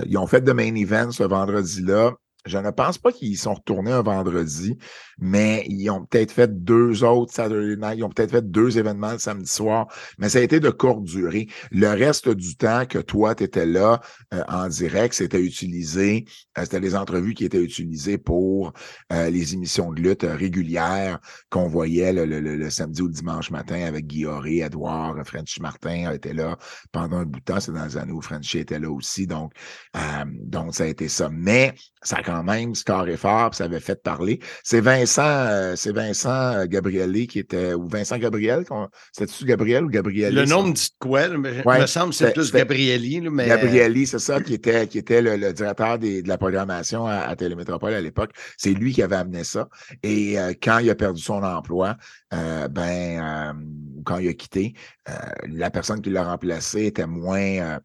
ils ont fait de main event ce vendredi-là. Je ne pense pas qu'ils sont retournés un vendredi, mais ils ont peut-être fait deux autres Saturday Night, ils ont peut-être fait deux événements le samedi soir, mais ça a été de courte durée. Le reste du temps que toi, tu étais là euh, en direct, c'était utilisé, euh, c'était les entrevues qui étaient utilisées pour euh, les émissions de lutte régulières qu'on voyait le, samedi ou le dimanche matin avec Guillaume, Edouard, Frenchy Martin était là pendant un bout de temps, c'est dans les années où Frenchy était là aussi, donc, donc ça a été ça. Mais ça a quand même scoré fort, ça avait fait parler. C'est Vincent, euh, c'est Vincent euh, Gabrielli qui était, ou Vincent Gabriel, c'était-tu Gabriel ou Gabrielli? Le nom me dit quoi? Mais, il me semble que c'est plus Gabrielli. mais... Gabrielli, c'est ça, qui était, qui était le, directeur de la programmation à, Télémétropole à l'époque. C'est lui qui avait amené ça. Et euh, quand il a perdu son emploi, ben, quand il a quitté, la personne qui l'a remplacé était moins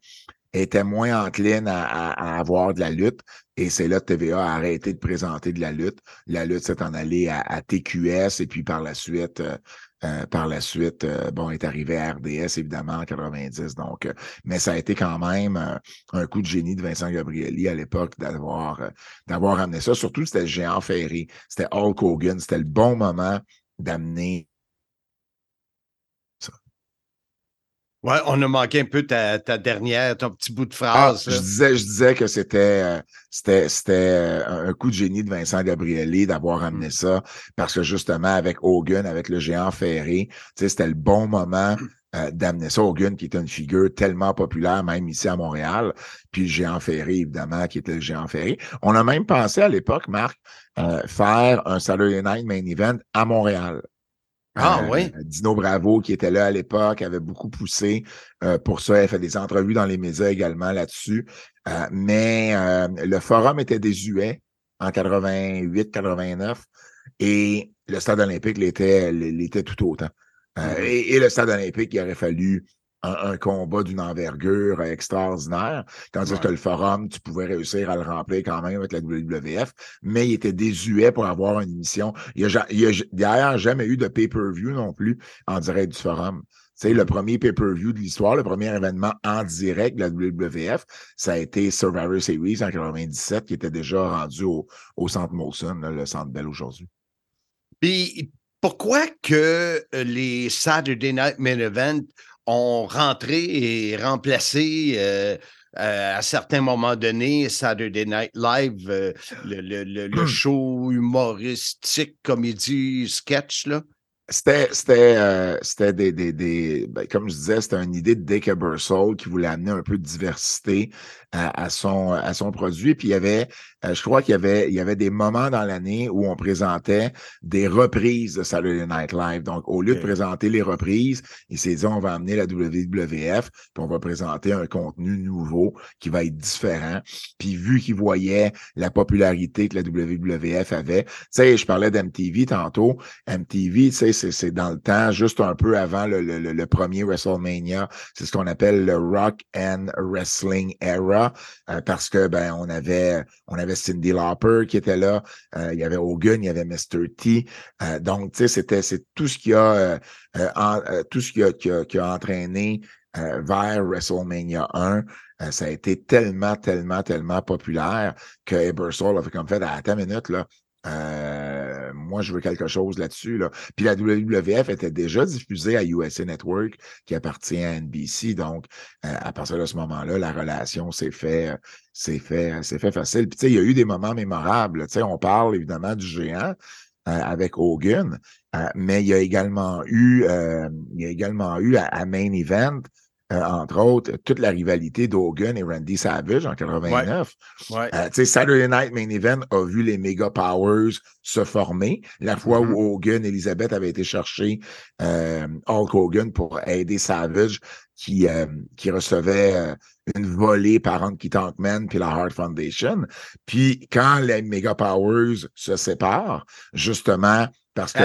était moins encline à, avoir de la lutte. Et c'est là que TVA a arrêté de présenter de la lutte. La lutte s'est en allée à, TQS et puis par la suite, euh, euh, par la suite, euh, bon, est arrivé à RDS, évidemment, en 90. Donc, mais ça a été quand même un coup de génie de Vincent Gabrielli à l'époque d'avoir d'avoir amené ça. Surtout, c'était le géant ferré. C'était Hulk Hogan. C'était le bon moment d'amener Ouais, on a manqué un peu ta, dernière, ton petit bout de ah, phrase. je, disais, je disais que c'était euh, c'était c'était euh, un coup de génie de Vincent Gabrielli d'avoir amené mm. ça parce que justement avec Hogan, avec le géant ferré, c'était le bon moment euh, d'amener ça. Hogan qui est une figure tellement populaire même ici à Montréal, puis le géant ferré évidemment qui était le géant ferré. On a même pensé à l'époque, Marc, faire un Saturday Night Main Event à Montréal. Ah euh, oui. Dino Bravo, qui était là à l'époque, avait beaucoup poussé euh, pour ça. Elle fait des entrevues dans les médias également là-dessus. Euh, mais le forum était désuet en 88, 89 et le stade olympique l'était tout autant. Mm-hmm. et, et, le stade olympique, il aurait fallu un, combat d'une envergure extraordinaire, tandis que le forum, tu pouvais réussir à le remplir quand même avec la WWF, mais il était désuet pour avoir une émission. Il n'y a, a d'ailleurs jamais eu de pay-per-view non plus en direct du forum. C'est le premier pay-per-view de l'histoire, le premier événement en direct de la WWF, ça a été Survivor Series en 97, qui était déjà rendu au, au Centre Molson, le Centre Bell aujourd'hui. Puis pourquoi que les Saturday Night Main Event ont rentré et remplacé euh, euh, à certains moments donnés Saturday Night Live, euh, le, le, show humoristique, comédie, sketch, là? C'était, c'était, c'était des, des, des ben, comme je disais, c'était une idée de Dick Ebersol qui voulait amener un peu de diversité à, son, à son produit. Puis il y avait, euh, je crois qu'il y avait, il y avait des moments dans l'année où on présentait des reprises de Saturday Night Live. Donc, au lieu de présenter les reprises, il s'est dit, on va amener la WWF, puis on va présenter un contenu nouveau qui va être différent. Puis vu qu'il voyait la popularité que la WWF avait, tu sais, je parlais d'MTV tantôt. MTV, tu sais, c'est dans le temps, juste un peu avant le, le, le premier WrestleMania. C'est ce qu'on appelle le Rock and Wrestling Era euh, parce que ben on avait on avait avait Cindy Lauper qui était là, euh, il y avait Hogan, il y avait Mr. T. Euh, donc, tu sais, c'était c'est tout ce qui a, tout ce a, qui a, entraîné vers WrestleMania 1. ça a été tellement, tellement, tellement populaire que Ebersol a fait comme fait, à ta minute, là, euh, moi, je veux quelque chose là-dessus. Là. Puis la WWF était déjà diffusée à USA Network, qui appartient à NBC. Donc, euh, à partir de ce moment-là, la relation s'est fait, s'est fait, facile. Puis, tu sais, il y a eu des moments mémorables. Tu sais, on parle évidemment du géant euh, avec Hogan, mais il y a également eu, il y a également eu à Main Event euh, entre autres, toute la rivalité d'Hogan et Randy Savage en 89. Ouais. Euh, Saturday Night Main Event a vu les Mega Powers se former. La fois où mm-hmm. Hogan et Elizabeth avaient été chercher euh, Hulk Hogan pour aider Savage, qui, qui recevait une volée par Anki Tankman puis la Heart Foundation. Puis quand les Mega Powers se séparent, justement, parce que...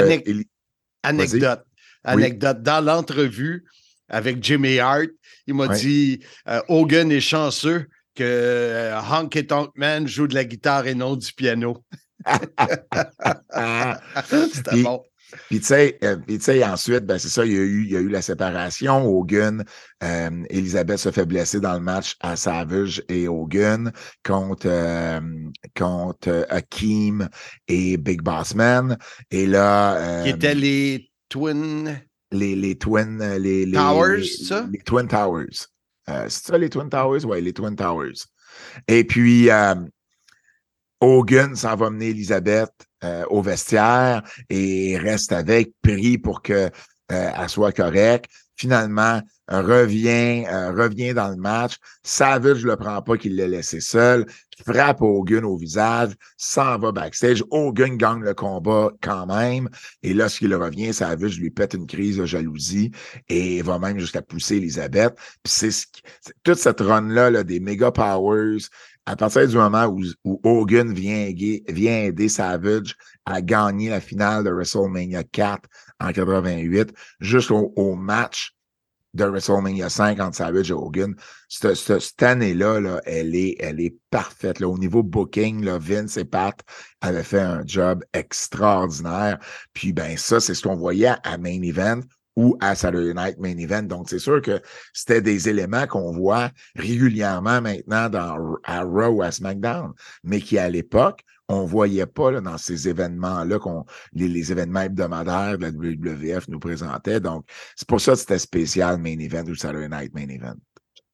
Anecdote. Anecdote. Dans l'entrevue, avec Jimmy Hart. Il m'a dit euh, Hogan est chanceux que euh, Hank et Man jouent de la guitare et non du piano. *laughs* *laughs* C'était bon. Puis tu sais, euh, ensuite, ben, c'est ça, il y, a eu, il y a eu la séparation. Hogan, euh, Elisabeth se fait blesser dans le match à Savage et Hogan contre, contre Hakim et Big Boss Man. Et là. Qui étaient les Twin les, les Twin. Euh, les, Towers, ça? Les Twin Towers. Euh, c'est ça, les Twin Towers? Oui, les Twin Towers. Et puis, euh, Hogan s'en va mener Elisabeth au vestiaire et reste avec, prie pour qu'elle soit correcte. Finalement, revient, revient dans le match. Savage ne le prend pas qu'il l'ait laissé seul frappe Hogan au visage, s'en va backstage. Hogan gagne le combat quand même. Et lorsqu'il revient, Savage lui pète une crise de jalousie et va même jusqu'à pousser Elisabeth. Puis c'est ce toute cette run-là là, des Mega Powers, à partir du moment où, Hogan vient, vient aider Savage à gagner la finale de WrestleMania 4 en 88, jusqu'au match de WrestleMania 5 entre Savage Hogan. Cette, cette, année-là, là, elle, est, elle est parfaite. Là. Au niveau booking, Vince et Pat avaient fait un job extraordinaire. Puis ben ça, c'est ce qu'on voyait à Main Event ou à Saturday Night Main Event. Donc, c'est sûr que c'était des éléments qu'on voit régulièrement maintenant dans, à Raw ou à SmackDown, mais qui, à l'époque, on voyait pas là, dans ces événements-là, qu'on les, événements hebdomadaires de la WWF nous présentaient. Donc, c'est pour ça que c'était spécial Main Event ou Saturday Night Main Event.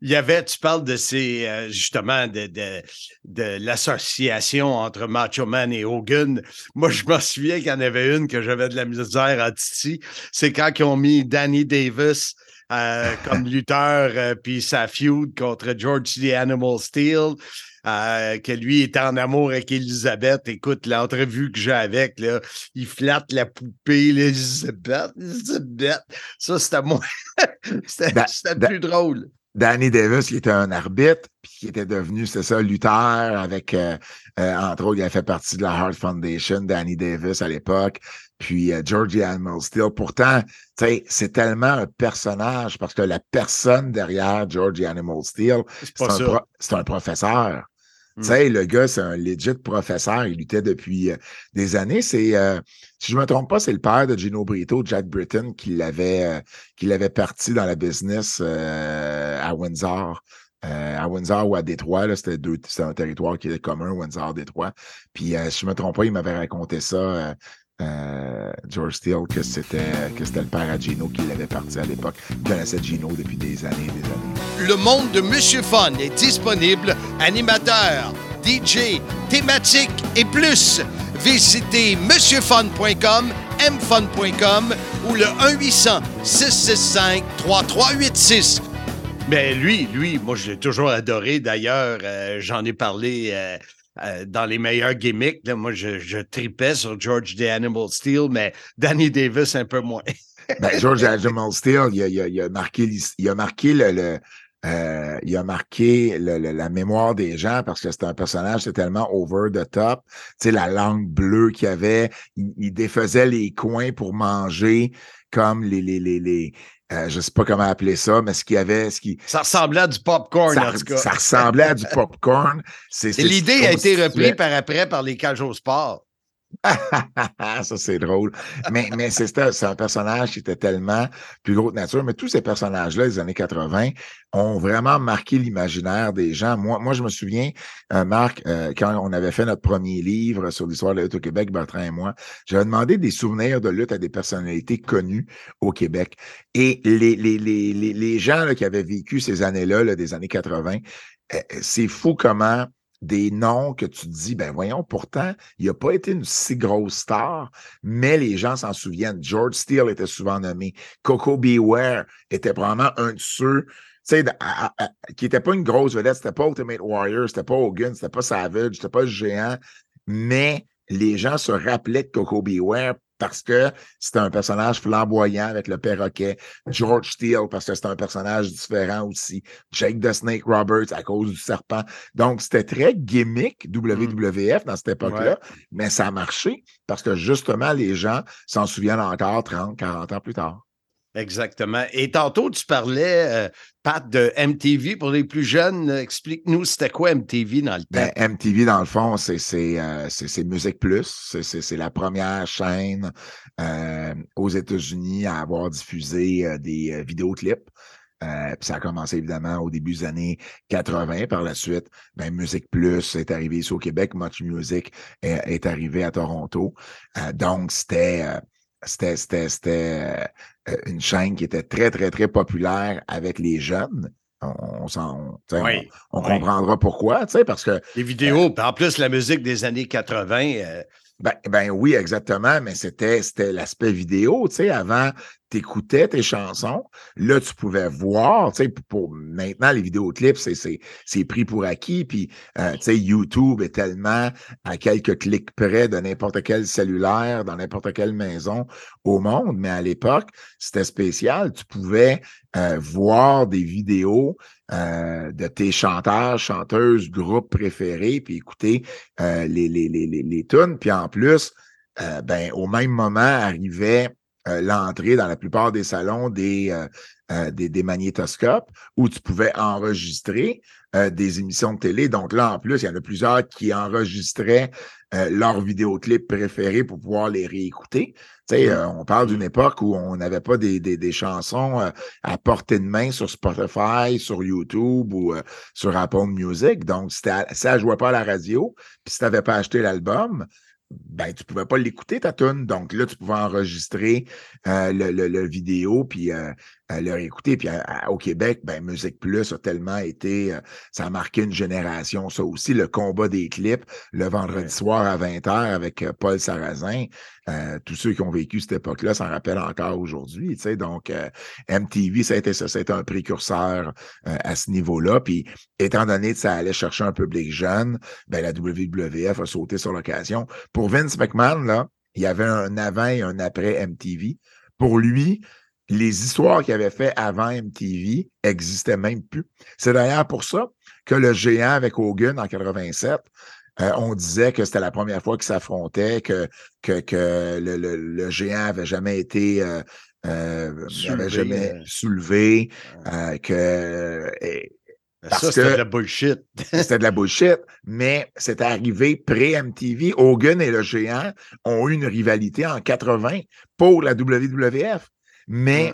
Il y avait, tu parles de ces, euh, justement, de, de, de l'association entre Macho Man et Hogan. Moi, je me souviens qu'il y en avait une que j'avais de la misère à Titi. C'est quand ils ont mis Danny Davis euh, comme *laughs* lutteur, euh, puis sa feud contre George the Animal Steel. Euh, que lui était en amour avec Elisabeth. Écoute, l'entrevue que j'ai avec, là, il flatte la poupée, Elisabeth, Elisabeth. Ça, c'était moi. *laughs* c'était ben, plus drôle. Danny Davis, qui était un arbitre, puis qui était devenu, c'est ça, lutteur avec, euh, euh, entre autres, il a fait partie de la Heart Foundation, Danny Davis à l'époque, puis Georgie Animal Steel. Pourtant, tu sais, c'est tellement un personnage parce que la personne derrière Georgie Animal Steel, c'est un, un, professeur. Tu sais, le gars, c'est un legit professeur. Il luttait depuis euh, des années. C'est, euh, si je ne me trompe pas, c'est le père de Gino Brito, Jack Britton, qui l'avait, euh, qui l'avait parti dans la business à Windsor. à Windsor ou à Détroit, c'était, deux, c'était un territoire qui était commun, Windsor-Détroit. Puis, si je ne me trompe pas, il m'avait raconté ça euh, George Steele que c'était que c'était le père à Gino qui l'avait parti à l'époque. Il connaissait Gino depuis des années et des années. Le monde de Monsieur Fun est disponible, animateur, DJ, thématique et plus. Visitez monsieurfun.com, mfun.com ou le 1-800-665-3386. Mais lui, lui, moi, je l'ai toujours adoré. D'ailleurs, euh, j'en ai parlé euh, euh, dans les meilleurs gimmicks. moi, je, je, tripais sur George the Animal Steel, mais Danny Davis un peu moins. ben, *laughs* George Animal Steel, il a, il, a, il a, marqué, il a marqué le, euh, il a marqué le- le- la mémoire des gens parce que c'était un personnage, tellement over the top. Tu sais, la langue bleue qu'il avait, il, il défaisait les coins pour manger comme les, les, les, les euh, je sais pas comment appeler ça, mais ce qu'il y avait, ce qui, Ça ressemblait à du popcorn, ça, en tout cas. ça ressemblait à du popcorn. *laughs* C'est, Et c'est- l'idée a été se reprise par après par les cages au sport. *laughs* ça, c'est drôle. Mais, c'est un personnage qui était tellement plus gros de nature. Mais tous ces personnages-là des années 80 ont vraiment marqué l'imaginaire des gens. Moi, je me souviens, euh, Marc, euh, quand on avait fait notre premier livre sur l'histoire de la lutte au Québec, Bertrand et moi, j'avais demandé des souvenirs de lutte à des personnalités connues au Québec. Et les, gens qui avaient vécu ces années-là, là, des années 80, euh, c'est fou comment des noms que tu te dis, ben voyons, pourtant, il n'a pas été une si grosse star, mais les gens s'en souviennent. George Steele était souvent nommé. Coco Beware était probablement un de ceux, à- à- qui n'était pas une grosse vedette, c'était pas Ultimate Warrior, c'était pas Hogan, c'était pas Savage, c'était pas géant, mais les gens se rappelaient de Coco Beware parce que c'était un personnage flamboyant avec le perroquet. George Steele, parce que c'était un personnage différent aussi. Jake the Snake Roberts à cause du serpent. Donc, c'était très gimmick WWF dans cette époque-là, mais ça a marché parce que justement, les gens s'en souviennent encore 30, 40 ans plus tard. Exactement. Et tantôt, tu parlais, euh, Pat, de MTV. Pour les plus jeunes, explique-nous c'était quoi MTV dans le temps? Ben, MTV, dans le fond, c'est euh, Musique Plus. C'est- la première chaîne euh, aux États-Unis à avoir diffusé euh, des vidéoclips. Euh, ça a commencé évidemment au début des années 80. Par la suite, ben, Musique Plus est arrivé ici au Québec. Much Music est, arrivé à Toronto. Donc, c'était c'était c'était- c'était, euh, une chaîne qui était très, très, très populaire avec les jeunes. On, on, Oui, oui. comprendra pourquoi, tu sais, parce que Les vidéos, puis en plus, la musique des années 80. euh, Ben, ben oui, exactement, mais c'était, c'était l'aspect vidéo, tu sais, avant, t'écoutais tes chansons, là, tu pouvais voir, tu sais, pour, maintenant, les vidéoclips, c'est, c'est, pris pour acquis, puis, euh, tu sais, YouTube est tellement à quelques clics près de n'importe quel cellulaire, dans n'importe quelle maison au monde, mais à l'époque, c'était spécial, tu pouvais euh, voir des vidéos euh, de tes chanteurs, chanteuses, groupes préférés, puis écouter euh, les, les, les, les, les tunes. Puis en plus, euh, ben, au même moment arrivait euh, l'entrée dans la plupart des salons des, euh, euh, des, des magnétoscopes où tu pouvais enregistrer des émissions de télé. Donc là, en plus, il y en a plusieurs qui enregistraient leurs vidéoclips préférés pour pouvoir les réécouter. Tu sais, euh, on parle d'une époque où on n'avait pas des, des, des chansons à portée de main sur Spotify, sur YouTube ou sur Apple Music. Donc, à- ça ne jouait pas à la radio. Puis si tu n'avais pas acheté l'album, ben, tu pouvais pas l'écouter, ta tune. Donc là, tu pouvais enregistrer euh, le, le, vidéo, puis euh, euh, le réécouter. Puis à- à- au Québec, ben, Musique Plus a tellement été, euh, ça a marqué une génération, ça aussi, le combat des clips, le vendredi Ouais. soir à 20h avec euh, Paul Sarrazin. Euh, tous ceux qui ont vécu cette époque-là s'en rappellent encore aujourd'hui. Tu sais, donc, euh, MTV, ça a été ça, été un précurseur euh, à ce niveau-là. Puis, étant donné que ça allait chercher un public jeune, ben, la WWF a sauté sur l'occasion. Pour Vince McMahon, là, il y avait un avant et un après MTV. Pour lui, les histoires qu'il avait fait avant MTV existaient même plus. C'est d'ailleurs pour ça que le géant avec Hogan en 87, euh, on disait que c'était la première fois qu'ils s'affrontaient, que, que, que le, le- le géant avait jamais été euh, euh, Soulevé, avait jamais soulevé, que et Parce ça, c'était de la bullshit. *laughs* c'était de la bullshit, mais c'est arrivé pré-MTV. Hogan et le géant ont eu une rivalité en 80 pour la WWF. Mais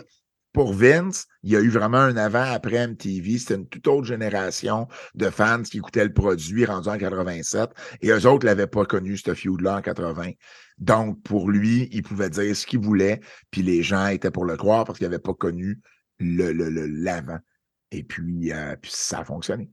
pour Vince, il y a eu vraiment un avant-après MTV. C'était une toute autre génération de fans qui écoutaient le produit rendu en 87. Et eux autres ne l'avaient pas connu, ce feud-là, en 80. Donc, pour lui, il pouvait dire ce qu'il voulait, puis les gens étaient pour le croire parce qu'ils n'avaient pas connu le, le- le- l'avant. Et puis, euh, puis ça a fonctionné.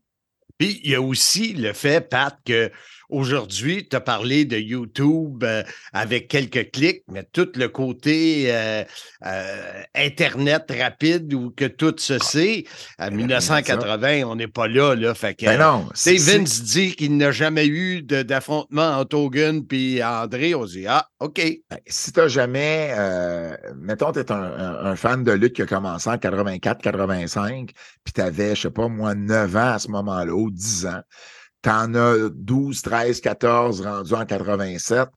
Puis il y a aussi le fait, Pat, que aujourd'hui, tu as parlé de YouTube euh, avec quelques clics, mais tout le côté euh, euh, Internet rapide où que tout se sait, à 1980, on n'est pas là. là fait que, Ben non, c'est- Vince dit qu'il n'a jamais eu d'affrontement entre Hogan et André. On dit Ah, OK. Ben, si tu n'as jamais, mettons, tu es un, un- un fan de lutte qui a commencé en 84-85, puis tu avais, je sais pas, moi, 9 ans à ce moment-là, ou 10 ans, tu en as 12, 13, 14 rendus en 87.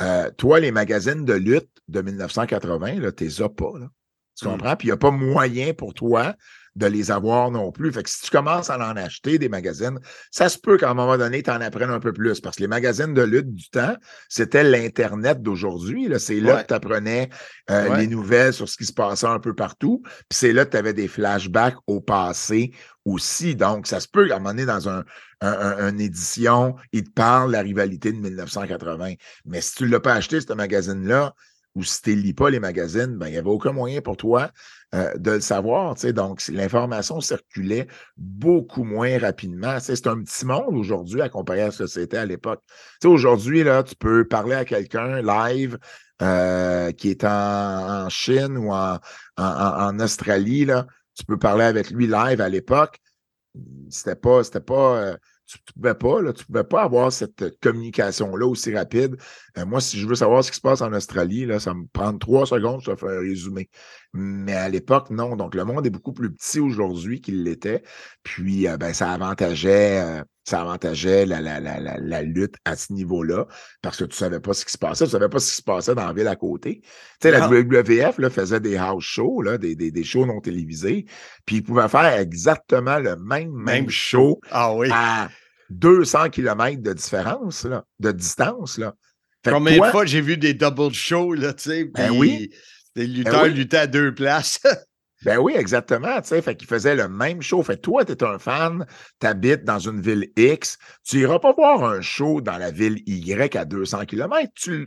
Euh, toi, les magazines de lutte de 1980, là, tu les as pas. Là. Tu Mm. comprends? Puis il n'y a pas moyen pour toi de les avoir non plus. Fait que si tu commences à en acheter des magazines, ça se peut qu'à un moment donné, tu en apprennes un peu plus. Parce que les magazines de lutte du temps, c'était l'Internet d'aujourd'hui. C'est là Ouais. que tu apprenais euh, Ouais. les nouvelles sur ce qui se passait un peu partout. Puis c'est là que tu avais des flashbacks au passé aussi. Donc, ça se peut qu'à un moment donné, dans un, un- un- une édition, il te parle de la rivalité de 1980. Mais si tu ne l'as pas acheté, ce magazine-là, ou si tu ne lis pas les magazines, ben, il n'y avait aucun moyen pour toi euh, de le savoir. Donc, l'information circulait beaucoup moins rapidement. C'est un petit monde aujourd'hui à comparer à ce que c'était à l'époque. Aujourd'hui, là, tu peux parler à quelqu'un live euh, qui est en, Chine ou en, Australie. Là. Tu peux parler avec lui live à l'époque. C'était pas, c'était pas. euh, tu ne pouvais pas, pouvais pas avoir cette communication-là aussi rapide. Moi, si je veux savoir ce qui se passe en Australie, là, ça me prend trois secondes, je te fais un résumé. Mais à l'époque, non. Donc, le monde est beaucoup plus petit aujourd'hui qu'il l'était. Puis, euh, ben, ça avantageait, euh, ça avantageait la, la, la, la, lutte à ce niveau-là parce que tu ne savais pas ce qui se passait. Tu ne savais pas ce qui se passait dans la ville à côté. Tu sais, la. WWF là, faisait des house shows, là, des, des, des shows non télévisés. Puis, ils pouvaient faire exactement le même, show Ah oui. à 200 km de différence, là, de distance. Là. Fait Combien de fois j'ai vu des double shows, là, tu sais? Ben oui. Des lutteurs oui. luttaient à deux places. *laughs* Ben oui, exactement. Tu sais, fait le même show. Fait toi, tu es un fan, tu habites dans une ville X, tu iras pas voir un show dans la ville Y à 200 km. Tu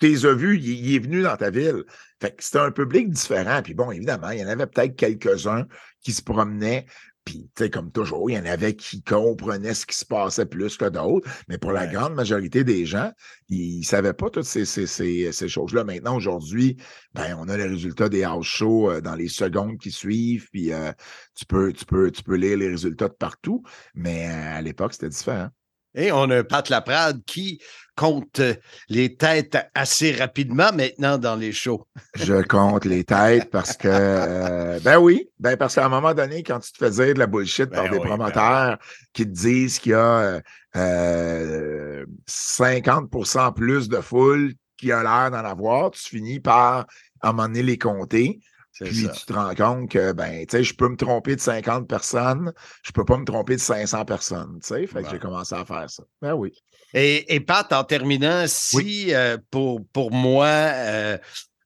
les as vus, il, il est venu dans ta ville. Fait que c'était un public différent. Puis bon, évidemment, il y en avait peut-être quelques-uns qui se promenaient. Puis, tu sais, comme toujours, il y en avait qui comprenaient ce qui se passait plus que d'autres. Mais pour la grande majorité des gens, ils ne savaient pas toutes ces, ces, ces, ces choses-là. Maintenant, aujourd'hui, ben, on a les résultats des house shows euh, dans les secondes qui suivent, puis euh, tu, peux, tu, peux, tu peux lire les résultats de partout, mais euh, à l'époque, c'était différent. Et on a Pat Laprade qui compte euh, les têtes assez rapidement maintenant dans les shows. *laughs* Je compte les têtes parce que, euh, ben oui, ben parce qu'à un moment donné, quand tu te fais dire de la bullshit par Ben des oui, ben promoteurs qui te disent qu'il y a euh, 50% plus de foule qui a l'air d'en avoir, tu finis par à un moment donné les compter. Puis ça. tu te rends compte que, ben, tu sais, je peux me tromper de 50 personnes, je peux pas me tromper de 500 personnes, tu sais. Fait que Bon. j'ai commencé à faire ça. Ben oui. Et, et Pat, en terminant, si euh, pour, pour moi, euh,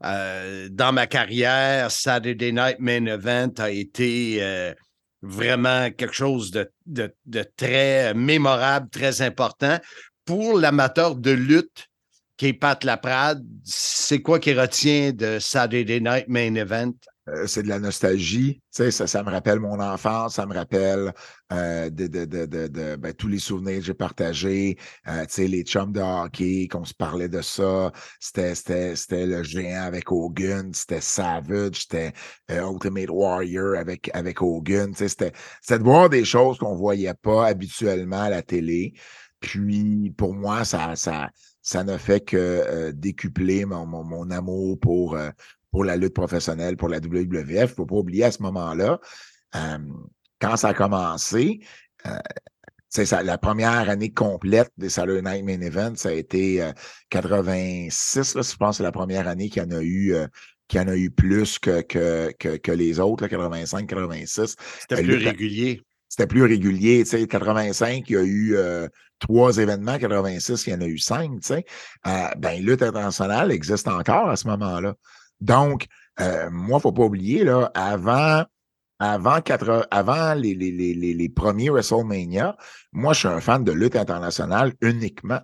euh, dans ma carrière, Saturday Night Main Event a été euh, vraiment quelque chose de, de- de très mémorable, très important. Pour l'amateur de lutte qui est Pat Laprade, c'est quoi qui retient de Saturday Night Main Event? Euh, c'est de la nostalgie. Ça, ça me rappelle mon enfance, ça me rappelle euh, de, de, de, de, ben, tous les souvenirs que j'ai partagés. Euh, les chums de hockey, qu'on se parlait de ça. C'était, le géant avec Hogan, c'était Savage, c'était Ultimate Warrior avec, avec Hogan. C'était, de voir des choses qu'on voyait pas habituellement à la télé. Puis, pour moi, ça, ça, ça ne fait que euh, décupler mon, mon, mon amour pour, euh, pour la lutte professionnelle, pour la WWF. Il ne faut pas oublier à ce moment-là, euh, quand ça a commencé, c'est ça, la première année complète des Saturday Night Main Event, ça a été euh, 86, là, je pense que c'est la première année qu'il y en a eu, qu'il y en a eu plus que, que, que, que les autres, là, 85, 86 C'était plus régulier. C'était plus régulier. Tu sais, 85, il y a eu euh, trois événements, 86, il y en a eu cinq. Tu sais. Euh, ben, lutte internationale existe encore à ce moment-là. Donc, euh, moi, il ne faut pas oublier, là, avant, avant, quatre- avant les, les, les, les, les premiers WrestleMania, moi, je suis un fan de lutte internationale uniquement.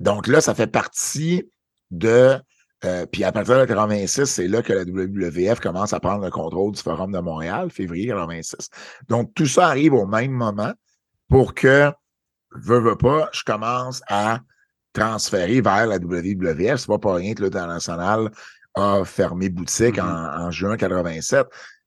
Donc là, ça fait partie de. Euh, puis à partir de 86, c'est là que la WWF commence à prendre le contrôle du Forum de Montréal, février 86. Donc tout ça arrive au même moment pour que veux, veux pas, je commence à transférer vers la WWF. C'est pas pour rien que l'international a fermé boutique Mhm. en, en juin 87.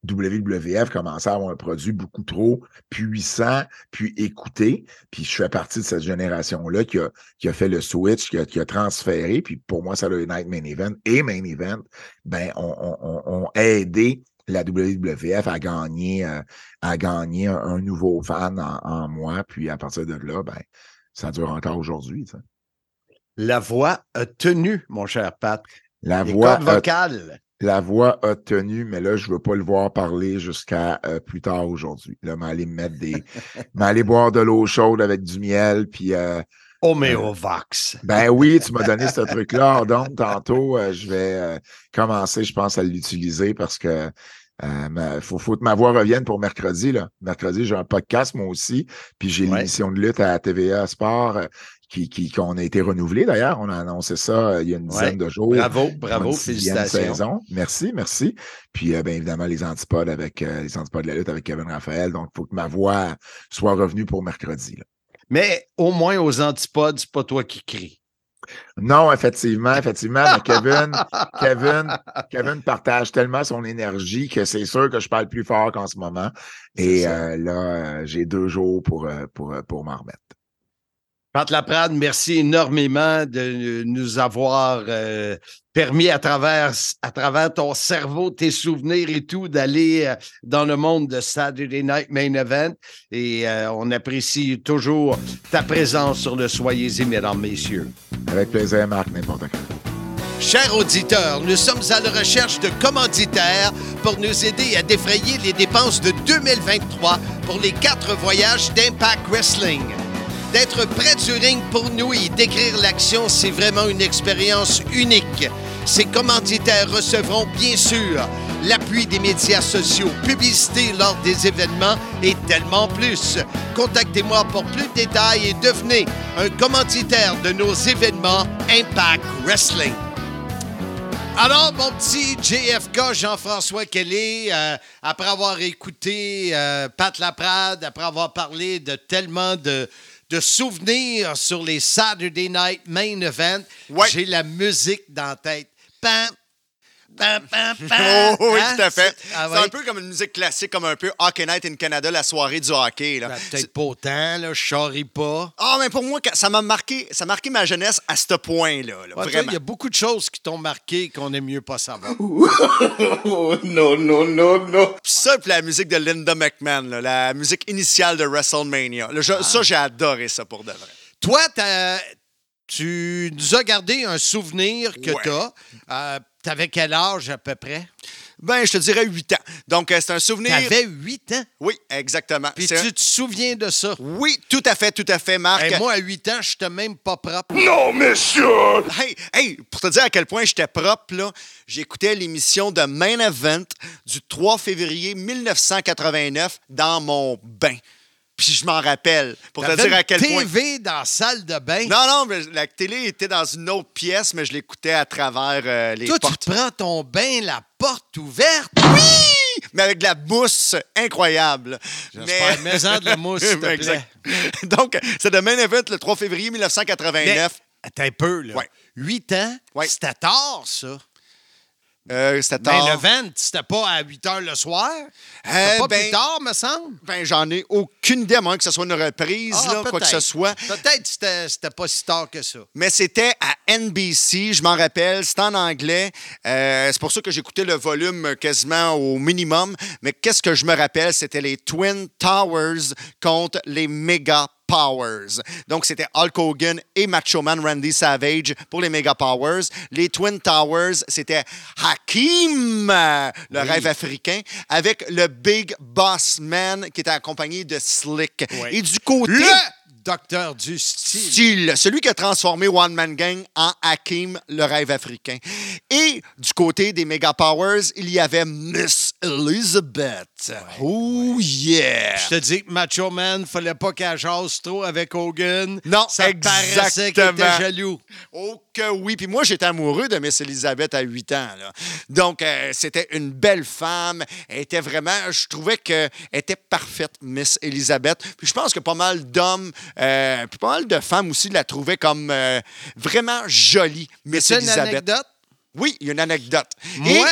WWF commençait à avoir un produit beaucoup trop puissant, puis écouté. Puis je fais partie de cette génération-là qui a, qui a fait le switch, qui a, qui a transféré. Puis pour moi, ça le Night Main Event et Main Event, ben, on, on, on, on a aidé la WWF à gagner, euh, à gagner un, un nouveau fan en, en moi. Puis à partir de là, ben, ça dure encore aujourd'hui. La voix a tenu, mon cher Pat. La Les voix, vocales. La voix a tenu, mais là, je ne veux pas le voir parler jusqu'à euh, plus tard aujourd'hui. Là, m'aller me mettre des. *laughs* m'aller boire de l'eau chaude avec du miel, puis euh, Homéovox. Ben oui, tu m'as donné ce truc-là. *laughs* Donc, tantôt, euh, je vais euh, commencer, je pense, à l'utiliser parce que il faut, faut que ma voix revienne pour mercredi. Là. Mercredi, j'ai un podcast, moi aussi. Puis j'ai Ouais. l'émission de lutte à TVA Sport euh, qui, qui, qu'on a été renouvelée d'ailleurs. On a annoncé ça euh, il y a une dizaine Ouais. de jours. Bravo, bravo, félicitations. saison. Merci, merci. Puis, euh, bien évidemment, les antipodes avec euh, les antipodes de la lutte avec Kevin Raphaël. Donc, il faut que ma voix soit revenue pour mercredi. là. Mais au moins aux antipodes, c'est pas toi qui cries. Non, effectivement, effectivement, mais Kevin, *laughs* Kevin, Kevin partage tellement son énergie que c'est sûr que je parle plus fort qu'en ce moment. Et euh, là, j'ai deux jours pour, pour, pour m'en remettre. Pat Laprade, merci énormément de nous avoir euh, permis à travers, à travers ton cerveau, tes souvenirs et tout, d'aller euh, dans le monde de Saturday Night Main Event. Et euh, on apprécie toujours ta présence sur le Soyez-y, mesdames, messieurs. Avec plaisir, Marc, n'importe quand. Chers auditeurs, nous sommes à la recherche de commanditaires pour nous aider à défrayer les dépenses de 2023 pour les quatre voyages d'Impact Wrestling. D'être près du ring pour nous et d'écrire l'action, c'est vraiment une expérience unique. Ces commanditaires recevront bien sûr l'appui des médias sociaux, publicité lors des événements et tellement plus. Contactez-moi pour plus de détails et devenez un commanditaire de nos événements Impact Wrestling. Alors, mon petit JFK, Jean-François Kelly, euh, après avoir écouté euh, Pat Laprade, après avoir parlé de tellement de, de souvenirs sur les Saturday Night Main Event, Ouais. j'ai la musique dans la tête. Pam, pam, pam, pam. *laughs* Oh, oui, Hein? tout à fait. Ah C'est ouais. un peu comme une musique classique, comme un peu Hockey Night in Canada, la soirée du hockey. Là. Ben, Peut-être pas autant, là, je charrie pas. Ah, mais pour moi, ça m'a marqué, ça a marqué ma jeunesse à ce point-là. là, Ouais, toi, vraiment. Il y a beaucoup de choses qui t'ont marqué qu'on aime mieux pas savoir. Oh, *laughs* no, no, no, no. Puis ça, puis la musique de Linda McMahon, là, la musique initiale de WrestleMania. Là, je- Ça, j'ai adoré ça pour de vrai. Toi, t'as- tu nous as gardé un souvenir que Ouais. tu as. T'avais quel âge à peu près? Ben, je te dirais 8 ans. Donc, euh, c'est un souvenir. T'avais 8 ans? Oui, exactement. Puis un- tu te souviens de ça? Oui, tout à fait, tout à fait, Marc. Hey, moi, à 8 ans, je n'étais même pas propre. No, monsieur. Hey, hey, pour te dire à quel point j'étais propre, là, j'écoutais l'émission de Main Event du 3 février 1989 dans mon bain. Puis je m'en rappelle. Pour te dire à quel point. TV dans la salle de bain? Non, non, mais la télé était dans une autre pièce, mais je l'écoutais à travers euh, les Toi, portes. tu prends ton bain, la porte ouverte. Mais avec de la mousse incroyable. J'espère. Mets-en de la mousse, s'il te *laughs* plaît. Exact. Donc, c'est de Main Event le 3 février 1989. Attends un peu, là. Ouais. 8 ans, Ouais. c'était tard, ça. Euh, c'était Mais tard. le 20, c'était pas à 8 heures le soir? C'était Euh, pas ben- plus tard, me semble? Ben, j'en ai aucune idée, à moins que ce soit une reprise, Ah, là, quoi que ce soit. Peut-être que c'était c'était pas si tard que ça. Mais c'était à NBC, je m'en rappelle, c'était en anglais. Euh, c'est pour ça que j'écoutais le volume quasiment au minimum. Mais qu'est-ce que je me rappelle? C'était les Twin Towers contre les Mega Powers. Donc, c'était Hulk Hogan et Macho Man Randy Savage pour les Mega Powers. Les Twin Towers, c'était Hakim, le Oui. rêve africain, avec le Big Boss Man qui était accompagné de Slick. Oui. Et du côté Le docteur du style. style, celui qui a transformé One Man Gang en Hakim, le rêve africain. Et du côté des Mega Powers, il y avait Miss Elizabeth. Oh yeah! Je te dis que Macho Man, fallait pas qu'elle jase trop avec Hogan. Non, ça paraissait qu'il était jaloux. Oh que oui. Puis moi, j'étais amoureux de Miss Elizabeth à 8 ans. là. Donc, euh, c'était une belle femme. Elle était vraiment... Je trouvais qu'elle était parfaite, Miss Elizabeth. Puis je pense que pas mal d'hommes Euh, puis pas mal de femmes aussi la trouvaient comme euh, vraiment jolie, Miss C'est une anecdote? Oui, il y a une anecdote. Moi- Et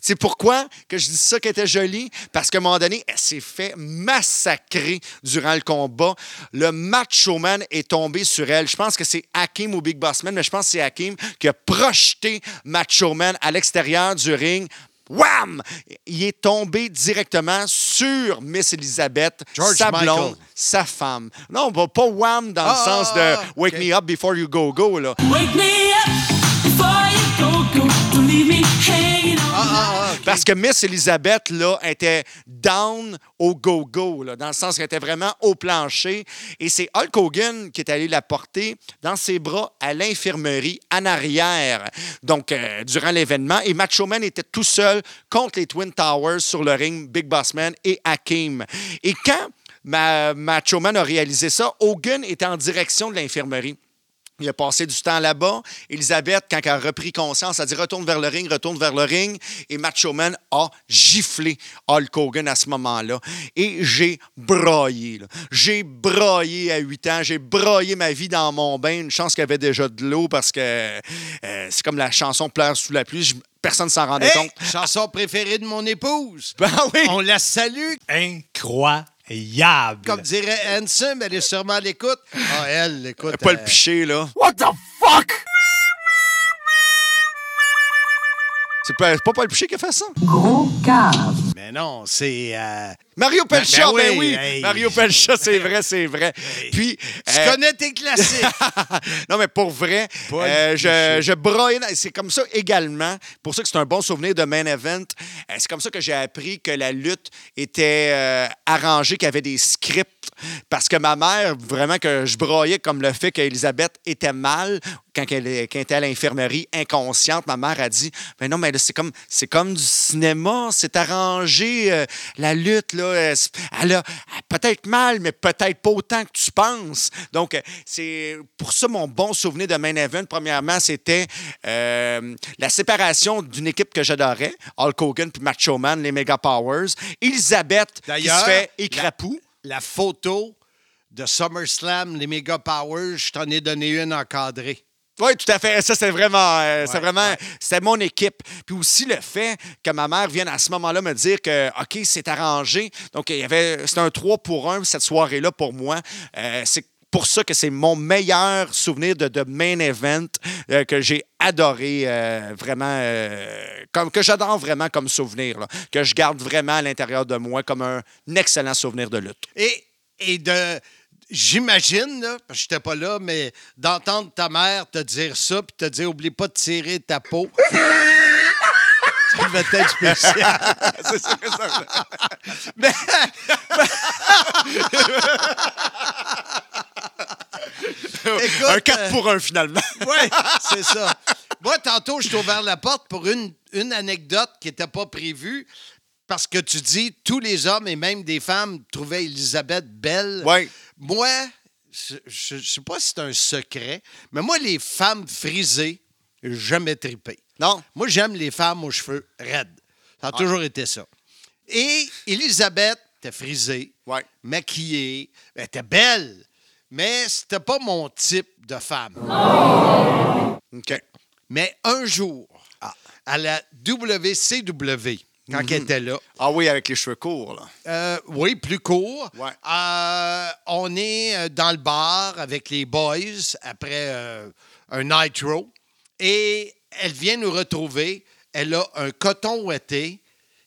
c'est pourquoi que je dis ça qu'elle était jolie, parce qu'à un moment donné, elle s'est fait massacrer durant le combat. Le macho man est tombé sur elle. Je pense que c'est Hakim ou Big Boss Man, mais je pense que c'est Hakim qui a projeté Macho Man à l'extérieur du ring. Wham! Il est tombé directement sur Miss Elizabeth, George sa blonde, Michael. sa femme. Non, pas pas wham dans Ah, le sens ah, de ah, Wake ok. me up before you go go. Là. Wake me up before you go, go. Don't leave me hanging. Ah, ah, ok. Parce que Miss Elizabeth, là, était down au go-go, dans le sens qu'elle était vraiment au plancher. Et c'est Hulk Hogan qui est allé la porter dans ses bras à l'infirmerie, en arrière, donc euh, durant l'événement. Et Macho Man était tout seul contre les Twin Towers sur le ring, Big Boss Man et Hakim. Et quand ma, Macho Man a réalisé ça, Hogan était en direction de l'infirmerie. Il a passé du temps là-bas. Elisabeth, quand elle a repris conscience, a dit retourne vers le ring, retourne vers le ring. Et Macho Man a giflé Hulk Hogan à ce moment-là. Et j'ai broyé. J'ai broyé à 8 ans. J'ai broyé ma vie dans mon bain. Une chance qu'il y avait déjà de l'eau parce que euh, c'est comme la chanson Pleure sous la pluie. Je- personne ne s'en rendait Hey, compte. chanson préférée de mon épouse. Ben *laughs* oui! On la salue. Incroyable. Comme dirait Hanson, elle est sûrement à l'écoute. Ah, elle, écoute. Pas euh, le piché, là. What the fuck? C'est pas, pas Paul Piché qui a fait ça? Gros cave. Mais non, c'est. euh, Mario Pelcha, ben ben, oui, oui. hey. Mario Pelcha, c'est vrai, *laughs* c'est vrai. Puis. Tu euh, connais tes classiques. *laughs* non, mais pour vrai, euh, je, je broyais. C'est comme ça également. Pour ça que c'est un bon souvenir de main event. Euh, c'est comme ça que j'ai appris que la lutte était euh, arrangée, qu'il y avait des scripts. Parce que ma mère, vraiment, que je broyais comme le fait qu'Elisabeth était mal quand elle, est- quand elle était à l'infirmerie, inconsciente. Ma mère a dit Mais non, mais là, c'est comme, c'est comme du cinéma, c'est arrangé. euh, la lutte, là, elle a peut-être mal, mais peut-être pas autant que tu penses. Donc, euh, c'est pour ça mon bon souvenir de Main Event. Premièrement, c'était euh, la séparation d'une équipe que j'adorais, Hulk Hogan puis Macho Man, les Mega Powers. Elisabeth, qui se fait écrapou. La photo de SummerSlam, les Mega Powers, je t'en ai donné une encadrée. Oui, tout à fait. Ça, c'est vraiment, euh, c'est vraiment, ouais. c'était mon équipe. Puis aussi le fait que ma mère vienne à ce moment-là me dire que, OK, c'est arrangé. Donc, il y avait, c'était un 3 pour 1 cette soirée-là pour moi. Euh, c'est pour ça que c'est mon meilleur souvenir de, de main event euh, que j'ai adoré euh, vraiment, euh, comme, que j'adore vraiment comme souvenir, que je garde vraiment à l'intérieur de moi comme un excellent souvenir de lutte. Et, et de. J'imagine, parce que j'étais pas là, mais d'entendre ta mère te dire ça, puis te dire oublie pas de tirer ta peau. Ça devait être spécial. *laughs* c'est ça que ça Mais- *laughs* Écoute, Un 4 euh, pour 1 finalement. *laughs* Oui, c'est ça. Moi, tantôt, je t'ai ouvert la porte pour une, une anecdote qui n'était pas prévue. Parce que tu dis, tous les hommes et même des femmes trouvaient Elisabeth belle. Oui. Moi, je ne sais pas si c'est un secret, mais moi, les femmes frisées, jamais trippé. Non? Moi, j'aime les femmes aux cheveux raides. Ça a toujours été ça. Et Elisabeth était frisée, Ouais. maquillée, elle était belle, mais c'était pas mon type de femme. OK. Mais un jour, à la WCW, quand elle était là, Ah oui, avec les cheveux courts, là. euh, oui, plus court, Ouais. euh, on est euh, dans le bar avec les boys après euh, un nitro et elle vient nous retrouver. Elle a un coton ouetté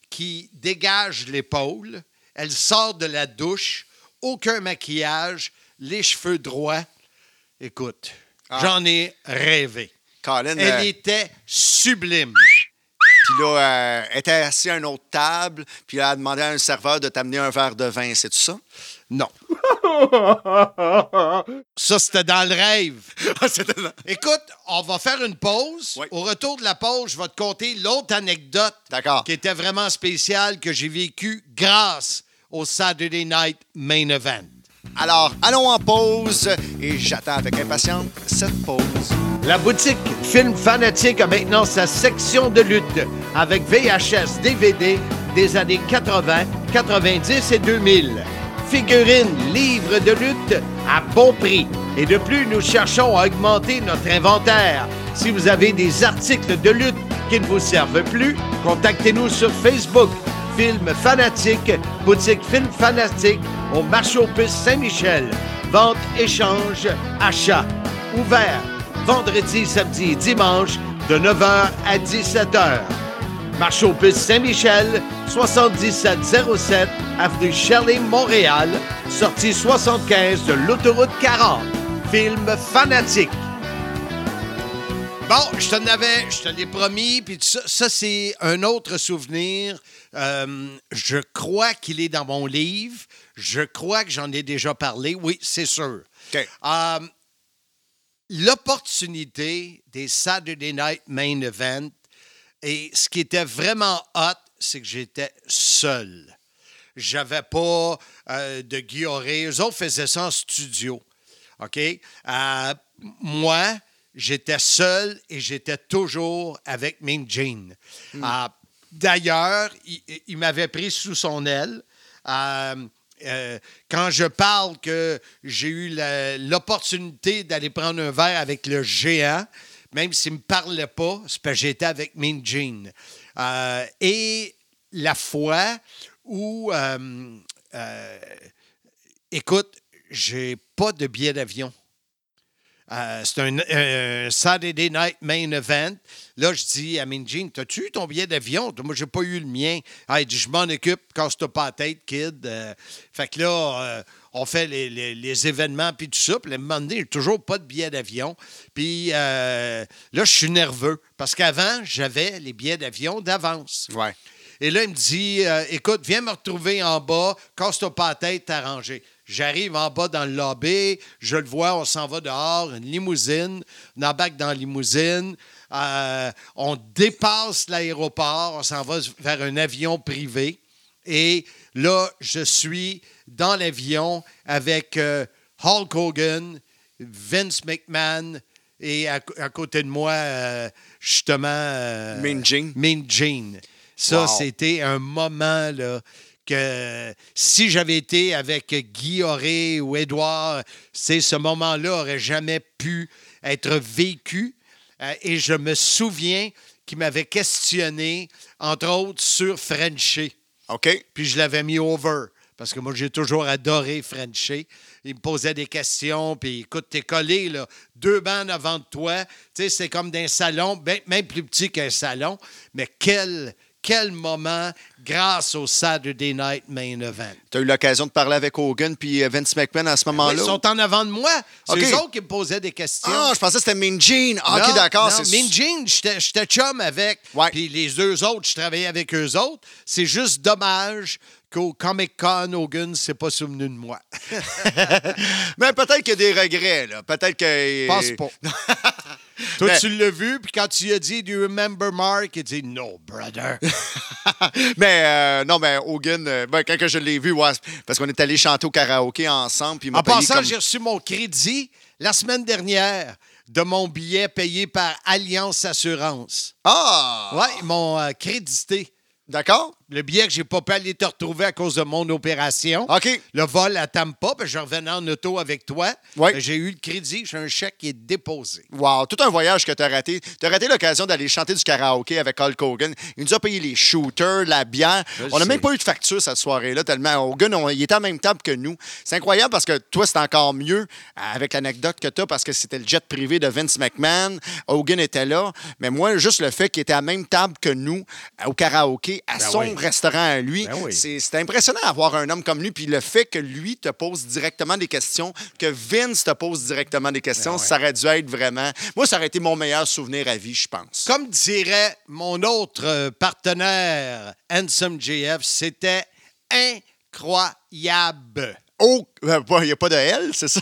qui dégage l'épaule. Elle sort de la douche, aucun maquillage, les cheveux droits. Écoute, Ah. j'en ai rêvé. Colin, Elle euh, était sublime. puis là, euh, elle était assise à une autre table, puis elle a demandé à un serveur de t'amener un verre de vin, c'est tout ça? Non. Ça, c'était dans le rêve. *laughs* C'était- Écoute, on va faire une pause. Oui. Au retour de la pause, je vais te conter l'autre anecdote D'accord. qui était vraiment spéciale que j'ai vécue grâce au Saturday Night Main Event. Alors, allons en pause, et j'attends avec impatience cette pause. La boutique Film Fanatique a maintenant sa section de lutte avec VHS DVD des années 80, 90 et 2000. Figurines, livres de lutte, à bon prix. Et de plus, nous cherchons à augmenter notre inventaire. Si vous avez des articles de lutte qui ne vous servent plus, contactez-nous sur Facebook. Film Fanatique, boutique Film Fanatique au marché Saint-Michel. Vente, échange, achat. Ouvert vendredi, samedi et dimanche de 9h à 17h. Marché aux puces Saint-Michel, 7707 avenue Shelley, Montréal, sortie 75 de l'autoroute 40. Film Fanatique. Bon, je t'en avais, je te l'ai promis, puis ça, ça, c'est un autre souvenir. Euh, je crois qu'il est dans mon livre. Je crois que j'en ai déjà parlé. Oui, c'est sûr. Euh, L'opportunité des Saturday Night Main Event, et ce qui était vraiment hot, c'est que j'étais seul. J'avais pas euh, de guilloré. Eux autres faisaient ça en studio. OK? Euh, moi, j'étais seul et j'étais toujours avec Mean Gene. Euh, D'ailleurs, il, il m'avait pris sous son aile. Euh, quand je parle que j'ai eu l'opportunité d'aller prendre un verre avec le géant, même s'il ne me parlait pas, c'est parce que j'étais avec Mean Gene. Euh, et la fois où, euh, euh, écoute, j'ai pas de billet d'avion. Euh, c'est un, Saturday Night Main Event. Là, je dis à Minjin, t'as-tu eu ton billet d'avion? Moi, j'ai pas eu le mien. Ah, il dit, je m'en occupe, casse-toi pas la tête, kid. Euh, fait que là, on fait les, les- les événements puis tout ça. Puis à un moment donné, toujours pas de billet d'avion. Puis euh, là, je suis nerveux parce qu'avant, j'avais les billets d'avion d'avance. Ouais. Et là, il me dit euh, Écoute, viens me retrouver en bas, casse-toi pas la tête, t'es arrangé. J'arrive en bas dans le lobby, je le vois, on s'en va dehors, une limousine, on embarque dans la limousine, euh, on dépasse l'aéroport, on s'en va vers un avion privé. Et là, je suis dans l'avion avec euh, Hulk Hogan, Vince McMahon et à, à côté de moi, euh, justement. Mean Gene. Mean Gene. Ça, Wow. c'était un moment là, que si j'avais été avec Guy Auré ou Édouard, c'est ce moment-là aurait jamais pu être vécu. Euh, et je me souviens qu'il m'avait questionné, entre autres, sur Frenchy. OK. Puis je l'avais mis over. Parce que moi, j'ai toujours adoré Frenchy. Il me posait des questions, puis écoute, t'es collé, là, deux bancs avant de toi. Tu sais, c'est comme d'un salon, ben- même plus petit qu'un salon. Mais quel, quel moment grâce au Saturday Night Main Event. Tu as eu l'occasion de parler avec Hogan puis euh, Vince McMahon à ce Oui, moment-là? ils sont en avant de moi. C'est eux autres qui me posaient des questions. Ah, je pensais que c'était Mean Gene. Ah, OK, d'accord. non, c'est- Mean Gene, j'étais chum avec. Puis les deux autres, je travaillais avec eux autres. C'est juste dommage qu'au Comic Con, Hogan ne s'est pas souvenu de moi. *laughs* Mais peut-être qu'il y a des regrets, là. Peut-être que. Pense pas. *laughs* Toi, Mais- tu l'as vu, puis quand tu lui as dit Do you remember Mark? Il dit No, brother. *laughs* mais euh, non, mais Hogan, euh, ben, quand je l'ai vu, ouais, parce qu'on est allé chanter au karaoké ensemble. Puis en passant, comme- j'ai reçu mon crédit la semaine dernière de mon billet payé par Alliance Assurance. Ah! Ouais, ils m'ont euh, crédité. D'accord? Le billet que j'ai pas pu aller te retrouver à cause de mon opération. OK. Le vol à Tampa, puis je revenais en auto avec toi. Ouais. Ben, J'ai eu le crédit, j'ai un chèque qui est déposé. Wow, tout un voyage que tu as raté. Tu as raté l'occasion d'aller chanter du karaoké avec Hulk Hogan. Il nous a payé les shooters, la bière. Je on n'a même pas eu de facture cette soirée-là, tellement Hogan, on- il était à la même table que nous. C'est incroyable parce que toi, c'est encore mieux euh, avec l'anecdote que tu as parce que c'était le jet privé de Vince McMahon. Hogan était là. Mais moi, juste le fait qu'il était à la même table que nous euh, au karaoké, à Ben son oui. Restaurant à lui, Ben oui. c'est impressionnant d'avoir un homme comme lui. Puis le fait que lui te pose directement des questions, que Vince te pose directement des questions, Ben ouais. ça aurait dû être vraiment. Moi, ça aurait été mon meilleur souvenir à vie, je pense. Comme dirait mon autre euh, partenaire, Handsome JF, c'était incroyable. Oh, il n'y a pas de L, c'est ça?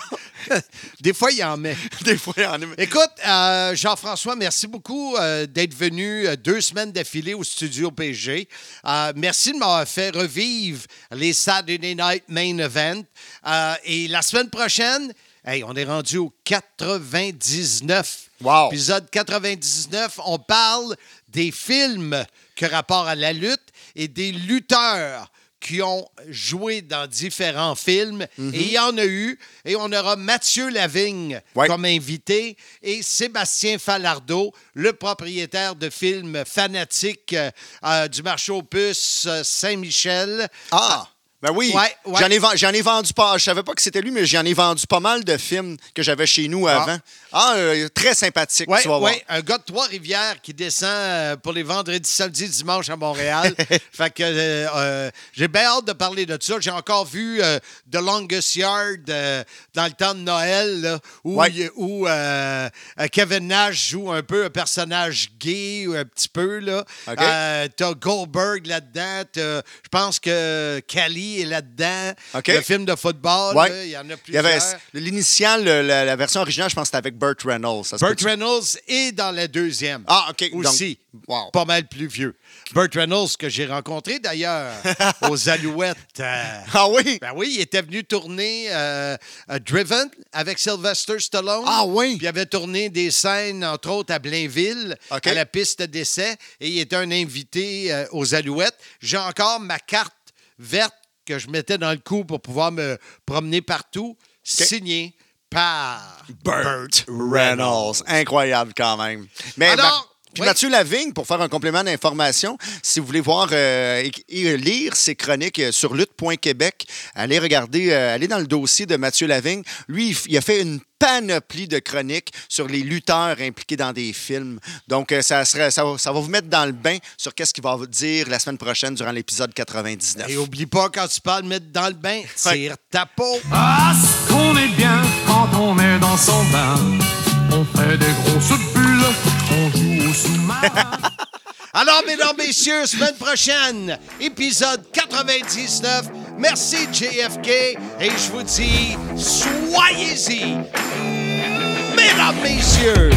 Des fois, il en met. Des fois, il y en a. *laughs* Écoute, euh, Jean-François, merci beaucoup euh, d'être venu euh, deux semaines d'affilée au studio PG. Euh, merci de m'avoir fait revivre les Saturday Night Main Event. Et la semaine prochaine, hey, on est rendu au 99. Wow. Épisode 99, on parle des films que rapport à la lutte et des lutteurs qui ont joué dans différents films. Mhm. Et il y en a eu. Et on aura Mathieu Lavigne Ouais. comme invité et Sébastien Falardeau, le propriétaire de films fanatiques euh, euh, du marché aux puces euh, Saint-Michel. Ah! Ben oui, Ouais, ouais. J'en, ai, ven- j'en ai vendu pas. Je savais pas que c'était lui, mais j'en ai vendu pas mal de films que j'avais chez nous avant. Ah, euh, très sympathique, Oui, tu vas voir. un gars de Trois-Rivières qui descend euh, pour les vendredis, samedis, dimanches à Montréal. *laughs* fait que euh, euh, j'ai bien hâte de parler de ça. J'ai encore vu The Longest Yard dans le temps de Noël, là, où, Ouais. il- où, Kevin Nash joue un peu un personnage gay, un petit peu. Là. T'as Goldberg là-dedans. Je pense que Kelly est là-dedans. Le film de football, Ouais. là, il y en a plusieurs. l'initial, la, la version originale, je pense que c'était avec Burt Reynolds. Ça Burt? Reynolds est dans la deuxième. Ah, OK. donc- Aussi. wow. Pas mal plus vieux. Burt Reynolds, que j'ai rencontré d'ailleurs *laughs* aux Alouettes. euh, Ah oui? ben oui, il était venu tourner euh, à Driven avec Sylvester Stallone. Ah oui? Puis il avait tourné des scènes, entre autres, à Blainville, à la piste d'essai. Et il était un invité euh, aux Alouettes. J'ai encore ma carte verte que je mettais dans le cou pour pouvoir me promener partout, signée par Burt Reynolds. Incroyable quand même. Mais Alors, puis oui. Mathieu Lavigne, pour faire un complément d'information, si vous voulez voir euh, et, et lire ses chroniques euh, sur lutte.québec, allez regarder, euh, allez dans le dossier de Mathieu Lavigne. Lui, il a fait une panoplie de chroniques sur les lutteurs impliqués dans des films. Donc, euh, ça, serait, ça, va- ça va vous mettre dans le bain sur qu'est-ce qu'il va vous dire la semaine prochaine durant l'épisode 99. Et oublie pas, quand tu parles de mettre dans le bain, tire ta peau. Ah, ce qu'on est bien quand on est dans son bain. On fait des grosses bulles, on au. *laughs* Alors, mesdames, messieurs, semaine prochaine, épisode 99. Merci, JFK. Et je vous dis, soyez-y. Mesdames, messieurs.